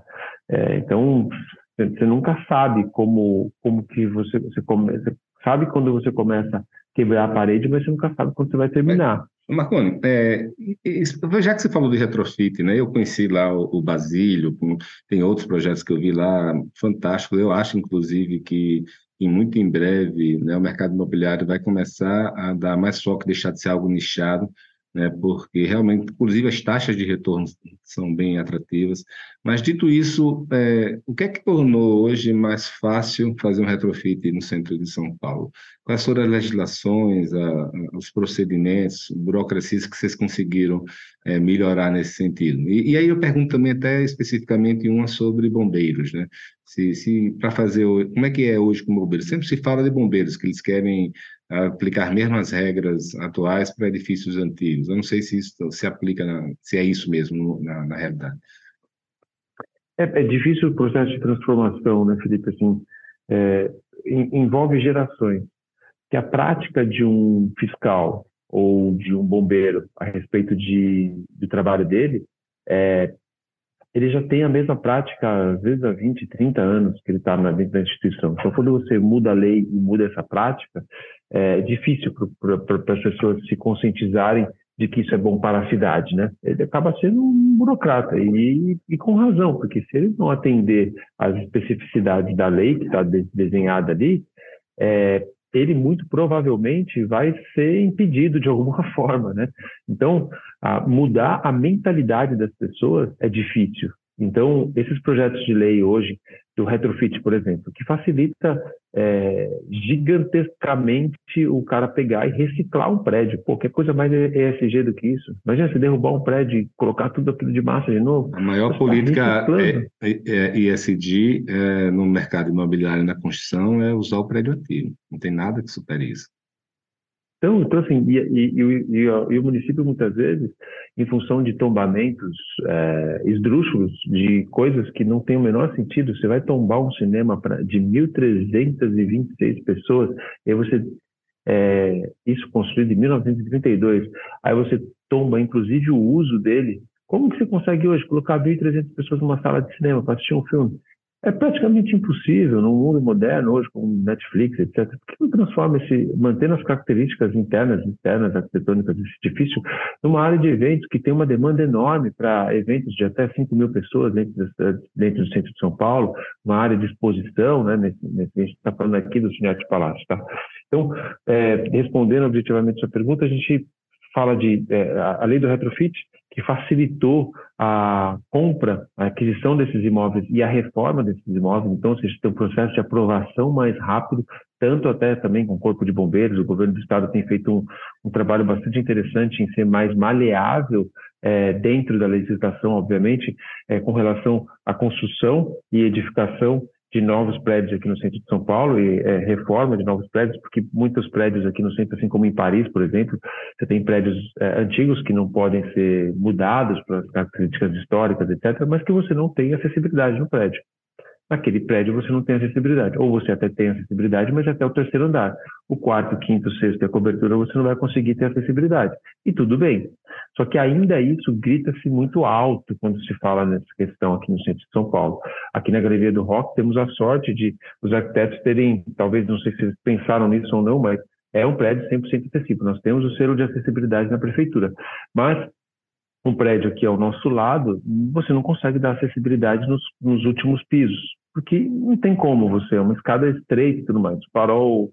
É, então, você nunca sabe como, como que você, você começa, sabe quando você começa a quebrar a parede, mas você nunca sabe quando você vai terminar. Marconi, é, já que você falou de retrofit, né? Eu conheci lá o, o Basílio, tem outros projetos que eu vi lá, fantástico. Eu acho, inclusive, que e muito em breve né, o mercado imobiliário vai começar a dar mais foco, deixar de ser algo nichado né, porque realmente, inclusive, as taxas de retorno são bem atrativas. Mas, dito isso, é, o que é que tornou hoje mais fácil fazer um retrofit no centro de São Paulo? Quais foram as legislações, a, os procedimentos, burocracias que vocês conseguiram é, melhorar nesse sentido? E, e, aí eu pergunto também até especificamente uma sobre bombeiros, né? Se, se para fazer, como é que é hoje com bombeiros? Sempre se fala de bombeiros, que eles querem aplicar mesmo as regras atuais para edifícios antigos. Eu não sei se isso se aplica, na, se é isso mesmo na, na realidade. É, é, difícil o processo de transformação, né, Felipe? Assim, é, envolve gerações. Que a prática de um fiscal ou de um bombeiro a respeito de, do trabalho dele é, ele já tem a mesma prática, às vezes há 20, 30 anos que ele está dentro da instituição. Então, quando você muda a lei e muda essa prática, é difícil para as pessoas se conscientizarem de que isso é bom para a cidade, né? Ele acaba sendo um burocrata e, e com razão, porque se ele não atender às especificidades da lei que está de, desenhada ali, é, ele muito provavelmente vai ser impedido de alguma [laughs] forma, né? Então, a mudar a mentalidade das pessoas é difícil. Então, esses projetos de lei hoje, do retrofit, por exemplo, que facilita é, gigantescamente o cara pegar e reciclar um prédio. Pô, que coisa mais ESG do que isso? Imagina se derrubar um prédio e colocar tudo aquilo de massa de novo. A maior Você tá política tá é, é, é, ESG é, no mercado imobiliário e na construção é usar o prédio ativo. Não tem nada que supere isso. Então, então assim, e, e, e, e, o município muitas vezes, em função de tombamentos é, esdrúxulos, de coisas que não têm o menor sentido, você vai tombar um cinema pra, de 1.326 pessoas, e você, é, isso construído em 1932, aí você tomba inclusive o uso dele. Como que você consegue hoje colocar 1.300 pessoas numa sala de cinema para assistir um filme? É praticamente impossível no mundo moderno hoje com Netflix, etc. Por que não transforma esse, mantendo as características internas, externas, arquitetônicas desse edifício, numa área de eventos que tem uma demanda enorme para eventos de até 5 mil pessoas dentro, dentro do centro de São Paulo, uma área de exposição, né? Nesse, nesse, a gente está falando aqui do Cinete Palácio, tá? Então, é, respondendo objetivamente a sua pergunta, a gente fala de é, a lei do retrofit que facilitou a compra, a aquisição desses imóveis e a reforma desses imóveis. Então, ou seja, tem um processo de aprovação mais rápido, tanto até também com o Corpo de Bombeiros. O governo do Estado tem feito um, um trabalho bastante interessante em ser mais maleável é, dentro da legislação, obviamente, é, com relação à construção e edificação de novos prédios aqui no centro de São Paulo e é, reforma de novos prédios, porque muitos prédios aqui no centro, assim como em Paris, por exemplo, você tem prédios é, antigos que não podem ser mudados para as características históricas, etc., mas que você não tem acessibilidade no prédio naquele prédio você não tem acessibilidade. Ou você até tem acessibilidade, mas até o terceiro andar. O quarto, quinto, sexto e a cobertura você não vai conseguir ter acessibilidade. E tudo bem. Só que ainda isso grita-se muito alto quando se fala nessa questão aqui no centro de São Paulo. Aqui na Galeria do Rock temos a sorte de os arquitetos terem, talvez não sei se eles pensaram nisso ou não, mas é um prédio 100% acessível. Nós temos o selo de acessibilidade na prefeitura. Mas um prédio aqui ao nosso lado, você não consegue dar acessibilidade nos, nos últimos pisos, porque não tem como você, é uma escada estreita e tudo mais. O farol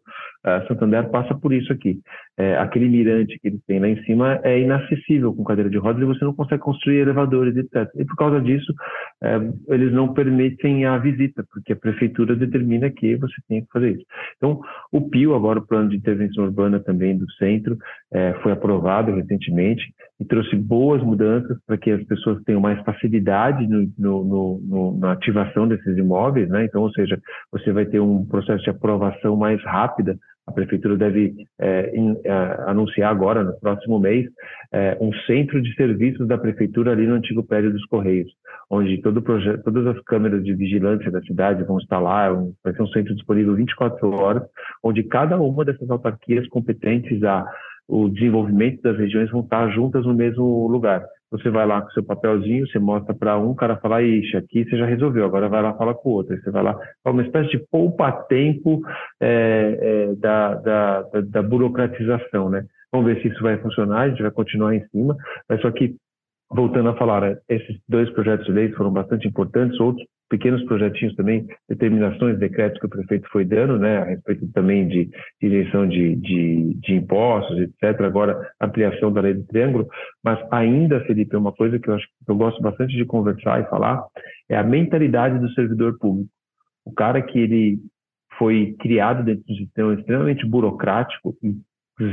uh, Santander passa por isso aqui. É, aquele mirante que eles têm lá em cima é inacessível com cadeira de rodas e você não consegue construir elevadores, etc. E por causa disso, é, eles não permitem a visita, porque a prefeitura determina que você tem que fazer isso. Então, o PIO, agora o Plano de Intervenção Urbana também do Centro, é, foi aprovado recentemente e trouxe boas mudanças para que as pessoas tenham mais facilidade no, no, no, na ativação desses imóveis, né? Então, ou seja, você vai ter um processo de aprovação mais rápida A prefeitura deve é, in, é, anunciar agora, no próximo mês, é, um centro de serviços da prefeitura ali no antigo prédio dos Correios, onde todo projeto, todas as câmeras de vigilância da cidade vão estar lá, um, vai ser um centro disponível 24 horas, onde cada uma dessas autarquias competentes a o desenvolvimento das regiões vão estar juntas no mesmo lugar. Você vai lá com seu papelzinho, você mostra para um, o cara fala, ixi, aqui você já resolveu, agora vai lá falar com o outro. Aí você vai lá, é uma espécie de poupa-tempo é, é, da, da, da, da burocratização, né? Vamos ver se isso vai funcionar, a gente vai continuar em cima, mas só que voltando a falar, né, esses dois projetos de lei foram bastante importantes, outros pequenos projetinhos também, determinações, decretos que o prefeito foi dando, né, a respeito também de, isenção de, de, de, impostos, etc. Agora, ampliação da lei do triângulo, mas ainda, Felipe, é uma coisa que eu acho que eu gosto bastante de conversar e falar, é a mentalidade do servidor público. O cara que ele foi criado dentro de um sistema extremamente burocrático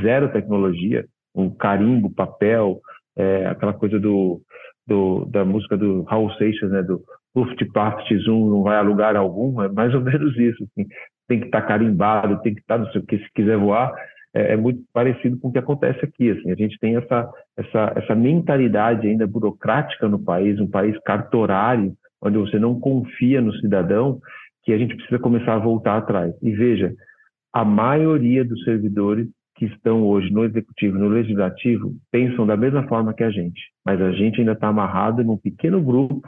zero tecnologia, um carimbo, papel, é, aquela coisa do, do, da música do Raul Seixas, né, do Luftpaft Zoom não vai a lugar algum, é mais ou [laughs] menos isso. Assim. Tem que estar tá carimbado, tem que estar, tá, não sei o que, se quiser voar, é, é, muito parecido com o que acontece aqui. Assim. A gente tem essa, essa, essa mentalidade ainda burocrática no país, um país cartorário, onde você não confia no cidadão, que a gente precisa começar a voltar atrás. E veja, a maioria dos servidores que estão hoje no executivo, no legislativo, pensam da mesma forma que a gente, mas a gente ainda está amarrado num pequeno grupo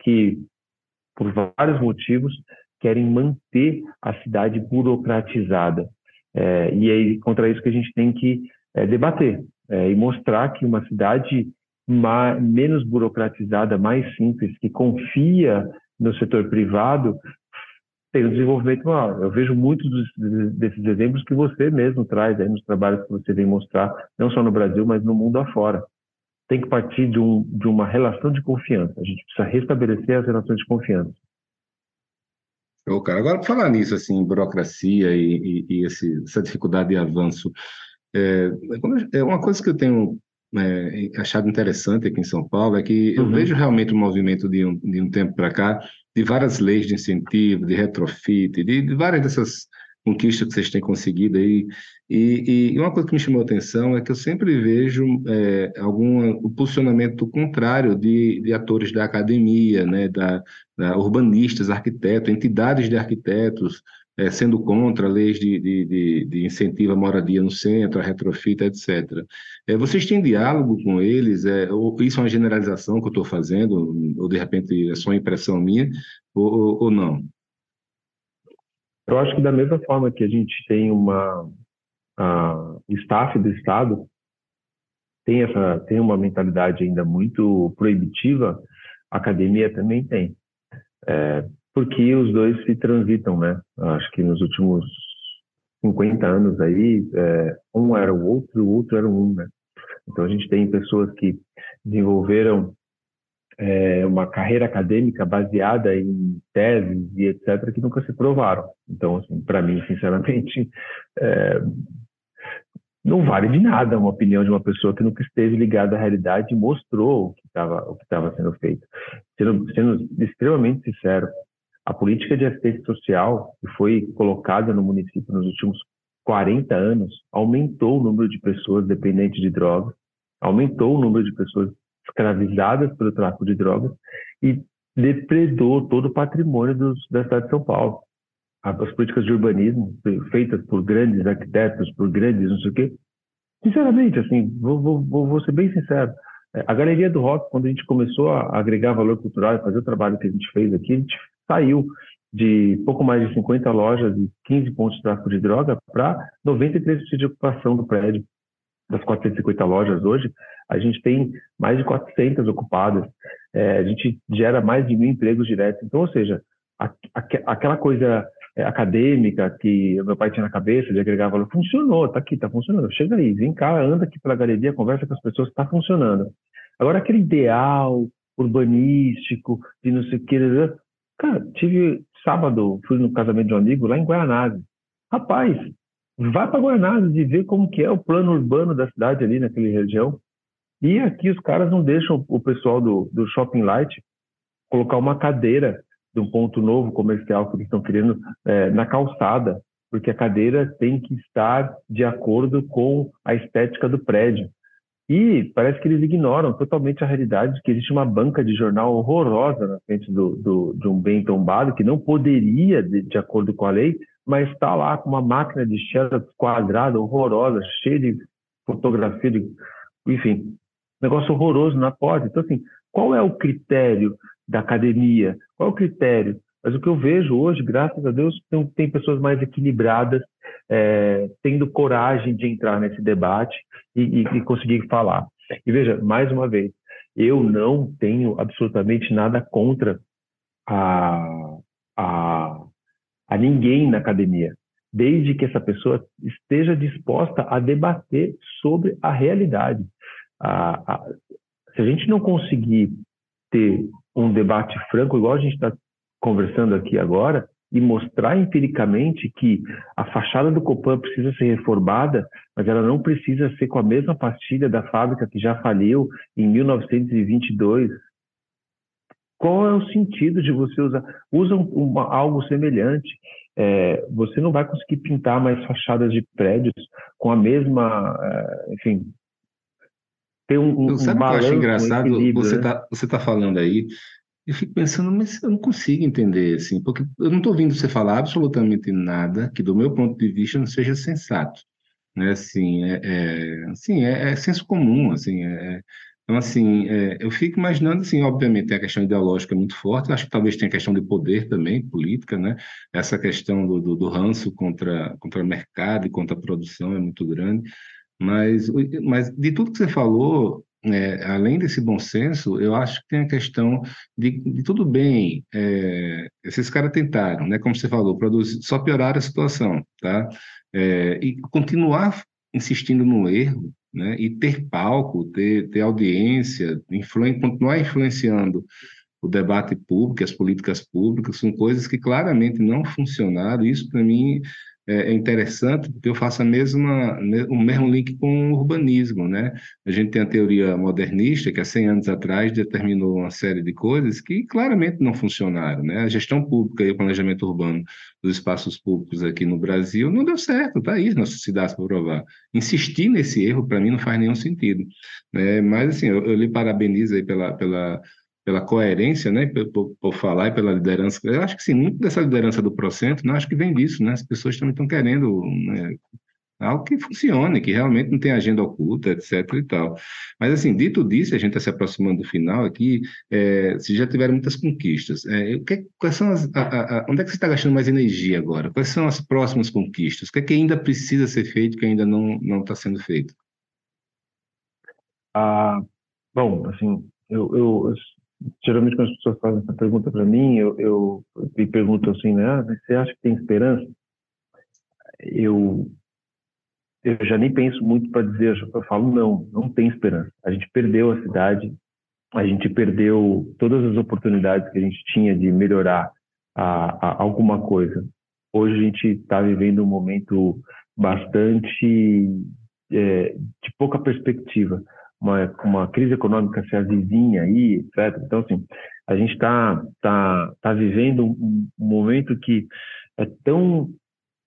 que, por vários motivos, querem manter a cidade burocratizada. É, e é contra isso que a gente tem que é, debater é, e mostrar que uma cidade mais, menos burocratizada, mais simples, que confia no setor privado, tem um desenvolvimento maior. Eu vejo muitos dos, desses exemplos que você mesmo traz aí nos trabalhos que você vem mostrar, não só no Brasil, mas no mundo afora tem que partir de, um, de uma relação de confiança. A gente precisa restabelecer as relações de confiança. Ô, cara, agora, para falar nisso, assim, burocracia e, e, e esse, essa dificuldade de avanço, é, é uma coisa que eu tenho é, achado interessante aqui em São Paulo é que eu uhum. vejo realmente um movimento de um, de um tempo para cá de várias leis de incentivo, de retrofit, de, de várias dessas conquistas que vocês têm conseguido aí, e, e, uma coisa que me chamou a atenção é que eu sempre vejo é, algum o posicionamento contrário de, de atores da academia, né, da, da urbanistas, arquitetos, entidades de arquitetos, é, sendo contra leis de, de, de, de, incentivo à moradia no centro, a retrofita, etc. É, vocês têm diálogo com eles? É, ou isso é uma generalização que eu estou fazendo, ou de repente é só impressão minha, ou, ou, ou não? Eu acho que da mesma forma que a gente tem uma o staff do Estado tem, essa, tem uma mentalidade ainda muito proibitiva, a academia também tem. É, porque os dois se transitam, né? Acho que nos últimos 50 anos aí, é, um era o outro, o outro era um, né? Então a gente tem pessoas que desenvolveram é, uma carreira acadêmica baseada em teses e etc que nunca se provaram. Então, assim, para mim, sinceramente, [laughs] é, não vale de nada uma opinião de uma pessoa que nunca esteve ligada à realidade e mostrou o que estava sendo feito. Sendo, sendo extremamente sincero, a política de assistência social que foi colocada no município nos últimos 40 anos aumentou o número de pessoas dependentes de drogas, aumentou o número de pessoas escravizadas pelo tráfico de drogas e depredou todo o patrimônio dos, da cidade de São Paulo. As políticas de urbanismo feitas por grandes arquitetos, por grandes não sei o quê, sinceramente, assim, vou, vou, vou ser bem sincero, é, a Galeria do Rock, quando a gente começou a agregar valor cultural e fazer o trabalho que a gente fez aqui, a gente saiu de pouco mais de 50 lojas e 15 pontos de tráfico de droga para 93% de ocupação do prédio. Das 450 lojas hoje, a gente tem mais de 400 ocupadas. É, a gente gera mais de mil empregos diretos. Então, ou seja, a, a, aquela coisa é, acadêmica que meu pai tinha na cabeça de agregar valor, funcionou, tá aqui, tá funcionando. Chega aí, vem cá, anda aqui pela galeria, conversa com as pessoas, está funcionando. Agora, aquele ideal urbanístico, de não sei o que, né, cara, tive sábado, fui no casamento de um amigo lá em Guaianazes. Rapaz, vai para Guaianazes e vê como que é o plano urbano da cidade ali naquela região. E aqui os caras não deixam o pessoal do, do Shopping Light colocar uma cadeira de um ponto novo comercial que eles estão querendo é, na calçada. porque a cadeira tem que estar de acordo com a estética do prédio. E parece que eles ignoram totalmente a realidade de que existe uma banca de jornal horrorosa na frente do, do, de um bem tombado, que não poderia, de, de acordo com a lei, mas está lá com uma máquina de xerox quadrada, horrorosa, cheia de fotografia, de, enfim, negócio horroroso na porta. Então, assim, qual é o critério da academia? Qual é o critério? Mas o que eu vejo hoje, graças a Deus, tem, tem pessoas mais equilibradas, é, tendo coragem de entrar nesse debate e, e, e conseguir falar. E veja, mais uma vez, eu não tenho absolutamente nada contra a, a, a ninguém na academia, desde que essa pessoa esteja disposta a debater sobre a realidade. A, a, se a gente não conseguir ter um debate franco, igual a gente está conversando aqui agora, e mostrar empiricamente que a fachada do Copan precisa ser reformada, mas ela não precisa ser com a mesma pastilha da fábrica que já faliu em 1922. Qual é o sentido de você usar? Usa uma, algo semelhante. É, você não vai conseguir pintar mais fachadas de prédios com a mesma, é, enfim, ter um, um Sabe o que eu acho engraçado? Um você está né? você tá falando aí, eu fico pensando, mas eu não consigo entender, assim, porque eu não estou ouvindo você falar absolutamente nada que, do meu ponto de vista, não seja sensato, né? Assim, é, é assim, é, é, senso comum, assim, é, é então, assim, é, eu fico imaginando, assim, obviamente, a questão ideológica é muito forte, acho que talvez tenha a questão de poder também, política, né? Essa questão do, do, do ranço contra, contra o mercado e contra a produção é muito grande, mas, mas de tudo que você falou, é, além desse bom senso, eu acho que tem a questão de, de tudo bem, é, esses caras tentaram, né, como você falou, produzir, só piorar a situação, tá? É, e continuar insistindo no erro, né, e ter palco, ter, ter audiência, influen, continuar influenciando o debate público, as políticas públicas, são coisas que claramente não funcionaram. Isso, para mim, é, é interessante porque eu faço a mesma, o mesmo link com o urbanismo, né? A gente tem a teoria modernista que há 100 anos atrás determinou uma série de coisas que claramente não funcionaram, né? A gestão pública e o planejamento urbano dos espaços públicos aqui no Brasil não deu certo, tá aí nossas cidades para provar. Insistir nesse erro para mim não faz nenhum sentido, né? Mas assim, eu, eu lhe parabenizo aí pela pela pela coerência, né, por, por, falar e pela liderança. Eu acho que sim, muito dessa liderança do Procentro, né, acho que vem disso, né, as pessoas também estão querendo né, algo que funcione, que realmente não tem agenda oculta, etc e tal. Mas, assim, dito disso, a gente está se aproximando do final aqui, é, se já tiveram muitas conquistas, é, que, quais são as, a, a, onde é que você está gastando mais energia agora? Quais são as próximas conquistas? O que é que ainda precisa ser feito que ainda não está sendo feito? Ah, bom, assim, eu, eu, geralmente quando as pessoas fazem essa pergunta para mim, eu, eu, me pergunto assim, né? Ah, você acha que tem esperança? Eu eu já nem penso muito para dizer, eu falo não, não tem esperança. A gente perdeu a cidade, a gente perdeu todas as oportunidades que a gente tinha de melhorar a, a alguma coisa. Hoje a gente está vivendo um momento bastante é, de pouca perspectiva uma, uma crise econômica se avizinha aí, etc. Então, assim, a gente está tá, tá vivendo um, momento que é tão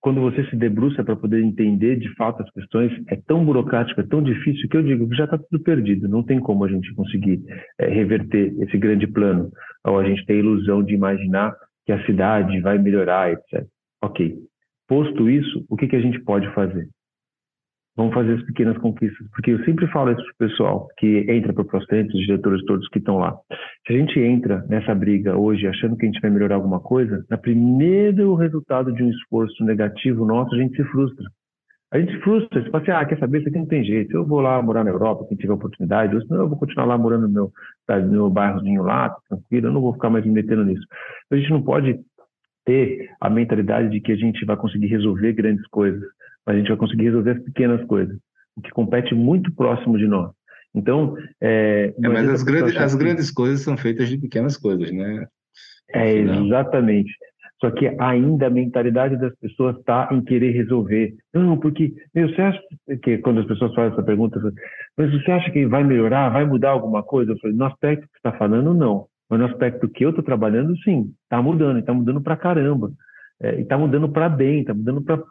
quando você se debruça para poder entender de fato as questões, é tão burocrático, é tão difícil que eu digo que já está tudo perdido. Não tem como a gente conseguir é, reverter esse grande plano, ou a gente tem a ilusão de imaginar que a cidade vai melhorar, etc. Ok. Posto isso, o que, que a gente pode fazer? Vamos fazer as pequenas conquistas, porque eu sempre falo isso para o pessoal que entra para o Procente, os diretores todos que estão lá. Se a gente entra nessa briga hoje achando que a gente vai melhorar alguma coisa, na primeiro resultado de um esforço negativo nosso, a gente se frustra. A gente se frustra, você fala assim, ah, quer saber, isso aqui não tem jeito, eu vou lá morar na Europa, quem tiver oportunidade, ou senão eu vou continuar lá morando no meu, no meu bairrozinho lá, tranquilo, eu não vou ficar mais me metendo nisso. Então, a gente não pode ter a mentalidade de que a gente vai conseguir resolver grandes coisas mas a gente vai conseguir resolver as pequenas coisas, o que compete muito próximo de nós. Então, é, é mas as, grande, as grandes coisas são feitas de pequenas coisas, né? É, exatamente. Só que ainda a mentalidade das pessoas está em querer resolver. Não, porque, meu, você acha que quando as pessoas fazem essa pergunta, mas você acha que vai melhorar, vai mudar alguma coisa? Eu falei, no aspecto que você está falando, não. Mas no aspecto que eu estou trabalhando, sim, está mudando, está mudando para caramba. É, e está mudando para bem, está mudando para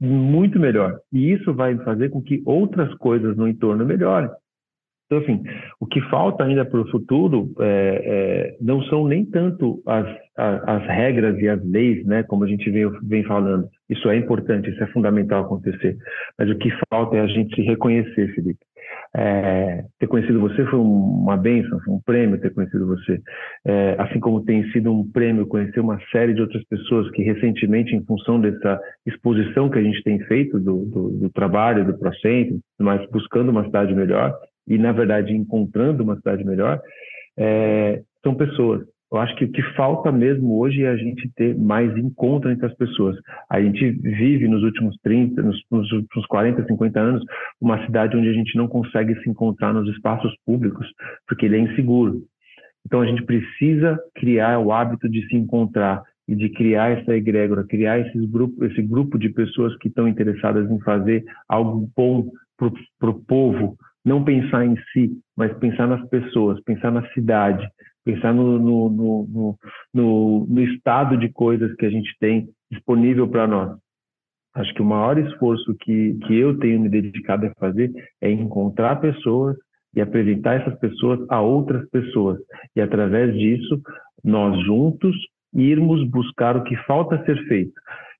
muito melhor. E isso vai fazer com que outras coisas no entorno melhorem. Então, assim, o que falta ainda para o futuro é, é, não são nem tanto as, as, as, regras e as leis, né, como a gente vem, vem falando. Isso é importante, isso é fundamental acontecer. Mas o que falta é a gente se reconhecer, Felipe. É, ter conhecido você foi uma benção, foi um prêmio ter conhecido você. É, assim como tem sido um prêmio conhecer uma série de outras pessoas que recentemente, em função dessa exposição que a gente tem feito do, do, do trabalho, do processo, mas buscando uma cidade melhor, e, na verdade, encontrando uma cidade melhor, é, são pessoas. Eu acho que o que falta mesmo hoje é a gente ter mais encontro entre as pessoas. A gente vive nos últimos 30, nos, nos últimos 40, 50 anos, uma cidade onde a gente não consegue se encontrar nos espaços públicos, porque ele é inseguro. Então a gente precisa criar o hábito de se encontrar e de criar essa egrégora, criar esses grupo, esse grupo de pessoas que estão interessadas em fazer algo bom para o povo, não pensar em si, mas pensar nas pessoas, pensar na cidade, pensar no, no, no, no, estado de coisas que a gente tem disponível para nós. Acho que o maior esforço que, que eu tenho me dedicado a fazer é encontrar pessoas e apresentar essas pessoas a outras pessoas. E através disso, nós juntos irmos buscar o que falta ser feito.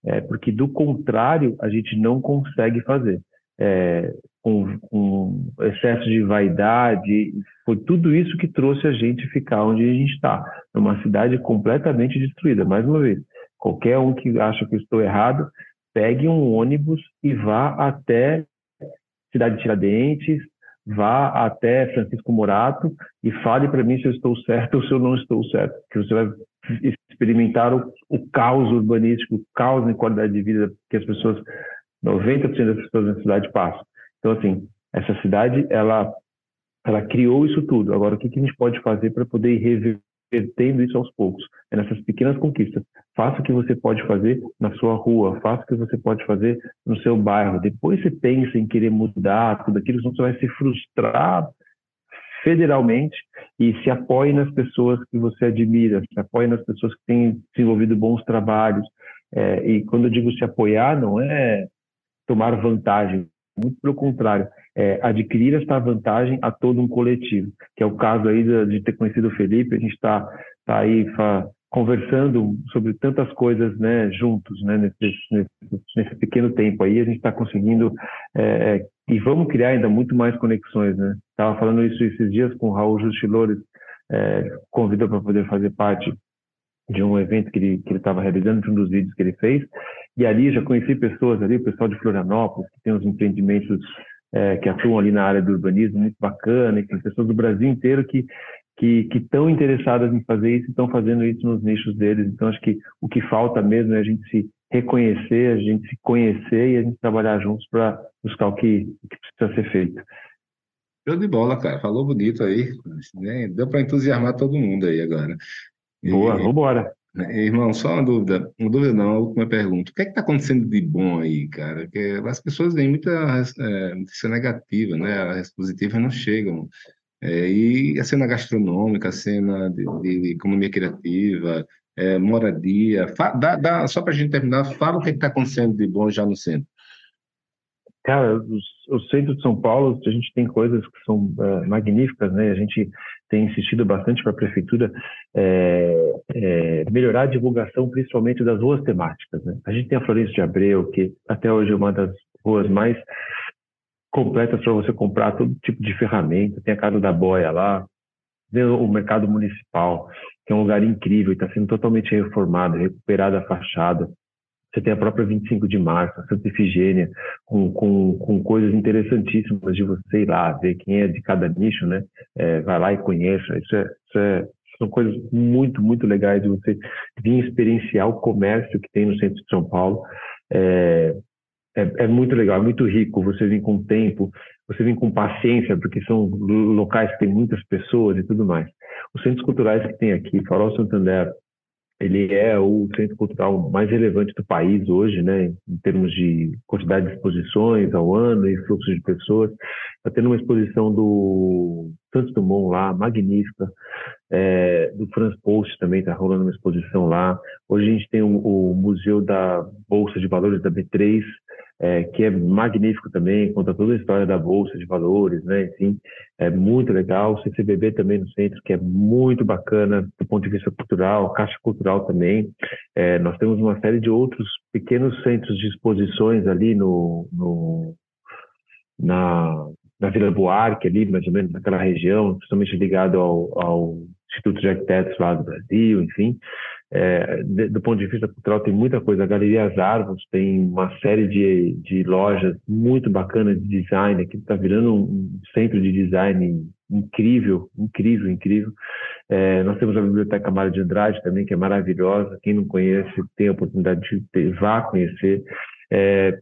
É, porque do contrário, a gente não consegue fazer. É, com, com, excesso de vaidade, foi tudo isso que trouxe a gente ficar onde a gente está, numa cidade completamente destruída. Mais uma vez, qualquer um que acha que eu estou errado, pegue um ônibus e vá até Cidade de Tiradentes, vá até Francisco Morato e fale para mim se eu estou certo ou se eu não estou certo, que você vai experimentar o, o caos urbanístico, o caos em qualidade de vida que as pessoas 90% das pessoas na cidade passam. Então, assim, essa cidade, ela, ela criou isso tudo. Agora, o que, que a gente pode fazer para poder ir revertendo isso aos poucos? É nessas pequenas conquistas. Faça o que você pode fazer na sua rua, faça o que você pode fazer no seu bairro. Depois você pensa em querer mudar tudo aquilo, senão você vai se frustrar federalmente e se apoie nas pessoas que você admira, se apoie nas pessoas que têm desenvolvido bons trabalhos. É, e quando eu digo se apoiar, não é tomar vantagem, muito pelo contrário, é, adquirir essa vantagem a todo um coletivo, que é o caso aí de, de ter conhecido o Felipe, a gente está tá aí fa, conversando sobre tantas coisas né, juntos, né, nesse, nesse, nesse pequeno tempo aí, a gente está conseguindo, é, é, e vamos criar ainda muito mais conexões, né? Estava falando isso esses dias com o Raul Justilores, é, convidou para poder fazer parte de um evento que ele estava realizando, de um dos vídeos que ele fez, e ali já conheci pessoas ali, o pessoal de Florianópolis, que tem uns empreendimentos é, que atuam ali na área do urbanismo muito bacana, e tem pessoas do Brasil inteiro que que estão interessadas em fazer isso e estão fazendo isso nos nichos deles. Então, acho que o que falta mesmo é a gente se reconhecer, a gente se conhecer e a gente trabalhar juntos para buscar o que, o que precisa ser feito. Show de bola, cara. Falou bonito aí. Né? Deu para entusiasmar todo mundo aí agora. Boa, vamos embora. Irmão, só uma dúvida, uma dúvida não, a última pergunta. O que é que está acontecendo de bom aí, cara? Porque as pessoas têm muita é, negativa, né? As positivas não chegam. É, e a cena gastronômica, a cena de, de economia criativa, é, moradia, fa, dá, dá, só para a gente terminar, fala o que é está acontecendo de bom já no centro. Cara, o centro de São Paulo, a gente tem coisas que são é, magníficas, né? A gente tem insistido bastante para a prefeitura é, é, melhorar a divulgação, principalmente das ruas temáticas. Né? A gente tem a Florencio de Abreu, que até hoje é uma das ruas mais completas para você comprar todo tipo de ferramenta. Tem a Casa da Boia lá, o Mercado Municipal, que é um lugar incrível está sendo totalmente reformado, recuperada a fachada. Você tem a própria 25 de março, a Santa Efigênia, com, com, com coisas interessantíssimas de você ir lá, ver quem é de cada nicho, né? É, vai lá e conheça. Isso, é, isso é, são coisas muito, muito legais de você vir experienciar o comércio que tem no centro de São Paulo. É, é, é, muito legal, é muito rico. Você vem com tempo, você vem com paciência, porque são locais que tem muitas pessoas e tudo mais. Os centros culturais que tem aqui, Farol Santander, ele é o centro cultural mais relevante do país hoje, né, em termos de quantidade de exposições ao ano e fluxo de pessoas. Está tendo uma exposição do Santos Dumont lá, magnífica, é, do Franz Post também está rolando uma exposição lá. Hoje a gente tem o, o Museu da Bolsa de Valores da B3, é, que é magnífico também, conta toda a história da Bolsa de Valores, né? Enfim, é muito legal. O CCBB também no centro, que é muito bacana do ponto de vista cultural, Caixa Cultural também. É, nós temos uma série de outros pequenos centros de exposições ali no, no na, na Vila Buarque, ali, mais ou menos naquela região, principalmente ligado ao, ao Instituto de Arquitetos lá do Brasil, enfim. É, de, do ponto de vista cultural, tem muita coisa. A Galeria As Árvores tem uma série de, de lojas muito bacanas de design, que está virando um centro de design incrível, incrível, incrível. É, nós temos a Biblioteca Mário de Andrade também, que é maravilhosa. Quem não conhece, tem a oportunidade de ter, vá conhecer. É,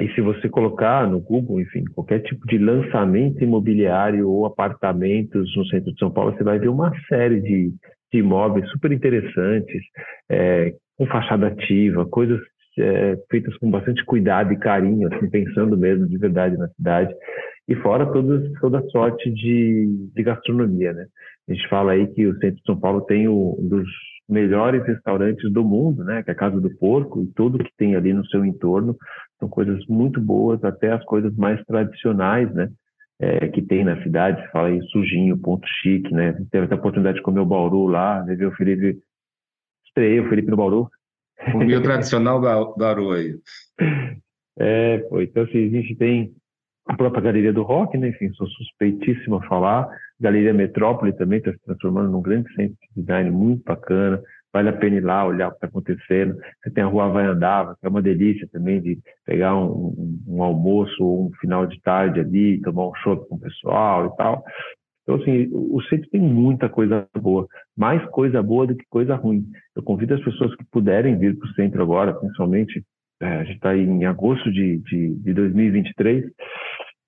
e se você colocar no Google, enfim, qualquer tipo de lançamento imobiliário ou apartamentos no centro de São Paulo, você vai ver uma série de de imóveis super interessantes, é, com fachada ativa, coisas é, feitas com bastante cuidado e carinho, assim, pensando mesmo de verdade na cidade, e fora toda a sorte de, de gastronomia, né? A gente fala aí que o centro de São Paulo tem um dos melhores restaurantes do mundo, né? Que é a Casa do Porco e tudo que tem ali no seu entorno são coisas muito boas, até as coisas mais tradicionais, né? É, que tem na cidade, fala aí sujinho, ponto chique, né? Teve a oportunidade de comer o Bauru lá, né? ver o Felipe, estreiei o Felipe no Bauru. Comi o tradicional Bauru aí. É, pô, então assim, a gente tem a própria Galeria do Rock, né? Enfim, sou suspeitíssimo a falar. Galeria Metrópole também está se transformando num grande centro de design muito bacana vale a pena ir lá olhar o que está acontecendo. Você tem a Rua Vai Andava, que é uma delícia também de pegar um, um, um almoço ou um final de tarde ali, tomar um show com o pessoal e tal. Então, assim, o centro tem muita coisa boa, mais coisa boa do que coisa ruim. Eu convido as pessoas que puderem vir para o centro agora, principalmente, é, a gente está em agosto de, de, de 2023,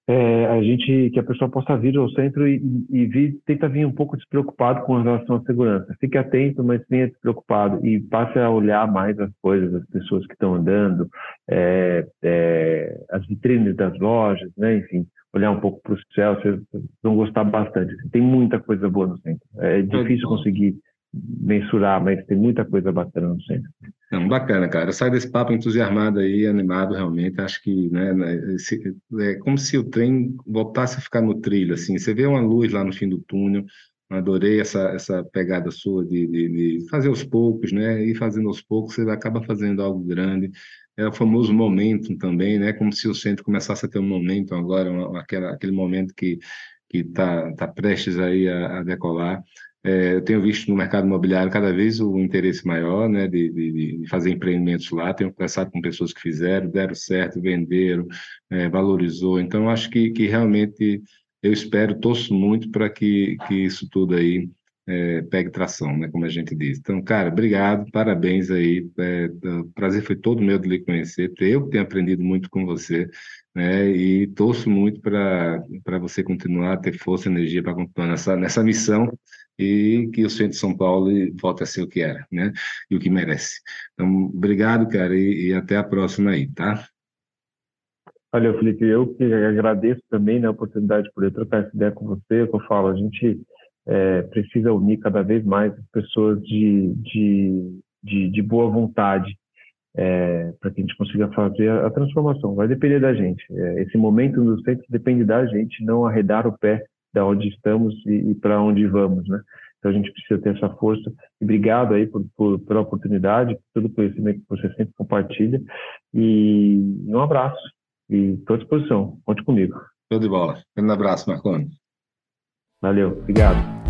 é, a gente que a pessoa possa vir ao centro e, e vir, tenta vir um pouco despreocupado com relação à segurança. Fique atento, mas venha despreocupado e passe a olhar mais as coisas, as pessoas que estão andando, é, é, as vitrines das lojas, né? Enfim, olhar um pouco para o céu, vocês vão gostar bastante. Tem muita coisa boa no centro. É difícil conseguir mensurar, mas tem muita coisa bacana no centro. Bacana, cara. Sai desse papo entusiasmado aí, animado realmente. Acho que, né, né é como se o trem voltasse a ficar no trilho, assim. Você vê uma luz lá no fim do túnel. Adorei essa, essa pegada sua de, de, de fazer aos poucos, né? E fazendo aos poucos, você acaba fazendo algo grande. É o famoso momento também, né? Como se o centro começasse a ter um momento agora, uma, aquela, aquele momento que está tá prestes aí a, a decolar. É, eu tenho visto no mercado imobiliário cada vez o interesse maior né, de, de, de, fazer empreendimentos lá. Tenho conversado com pessoas que fizeram, deram certo, venderam, é, valorizou. Então, acho que, que realmente eu espero, torço muito para que, que isso tudo aí é, pegue tração, né, como a gente diz. Então, cara, obrigado, parabéns aí. É, o prazer foi todo meu de lhe conhecer. Eu tenho aprendido muito com você. Né, e torço muito para você continuar ter força e energia para continuar nessa, nessa missão e que o centro de São Paulo volte a ser o que era, né? E o que merece. Então, obrigado, cara, e, e até a próxima aí, tá? Olha, Felipe, eu que agradeço também né, a oportunidade de poder trocar essa ideia com você. Que eu falo, a gente é, precisa unir cada vez mais pessoas de, de, de, de boa vontade é, para que a gente consiga fazer a, a, transformação. Vai depender da gente. É, esse momento no centro depende da gente, não arredar o pé da onde estamos e, e para onde vamos, né? Então a gente precisa ter essa força. E obrigado aí por, por, pela oportunidade, por todo o conhecimento que você sempre compartilha. E um abraço. E estou à disposição. Conte comigo. Show de bola. Um abraço, Marconi. Valeu. Obrigado.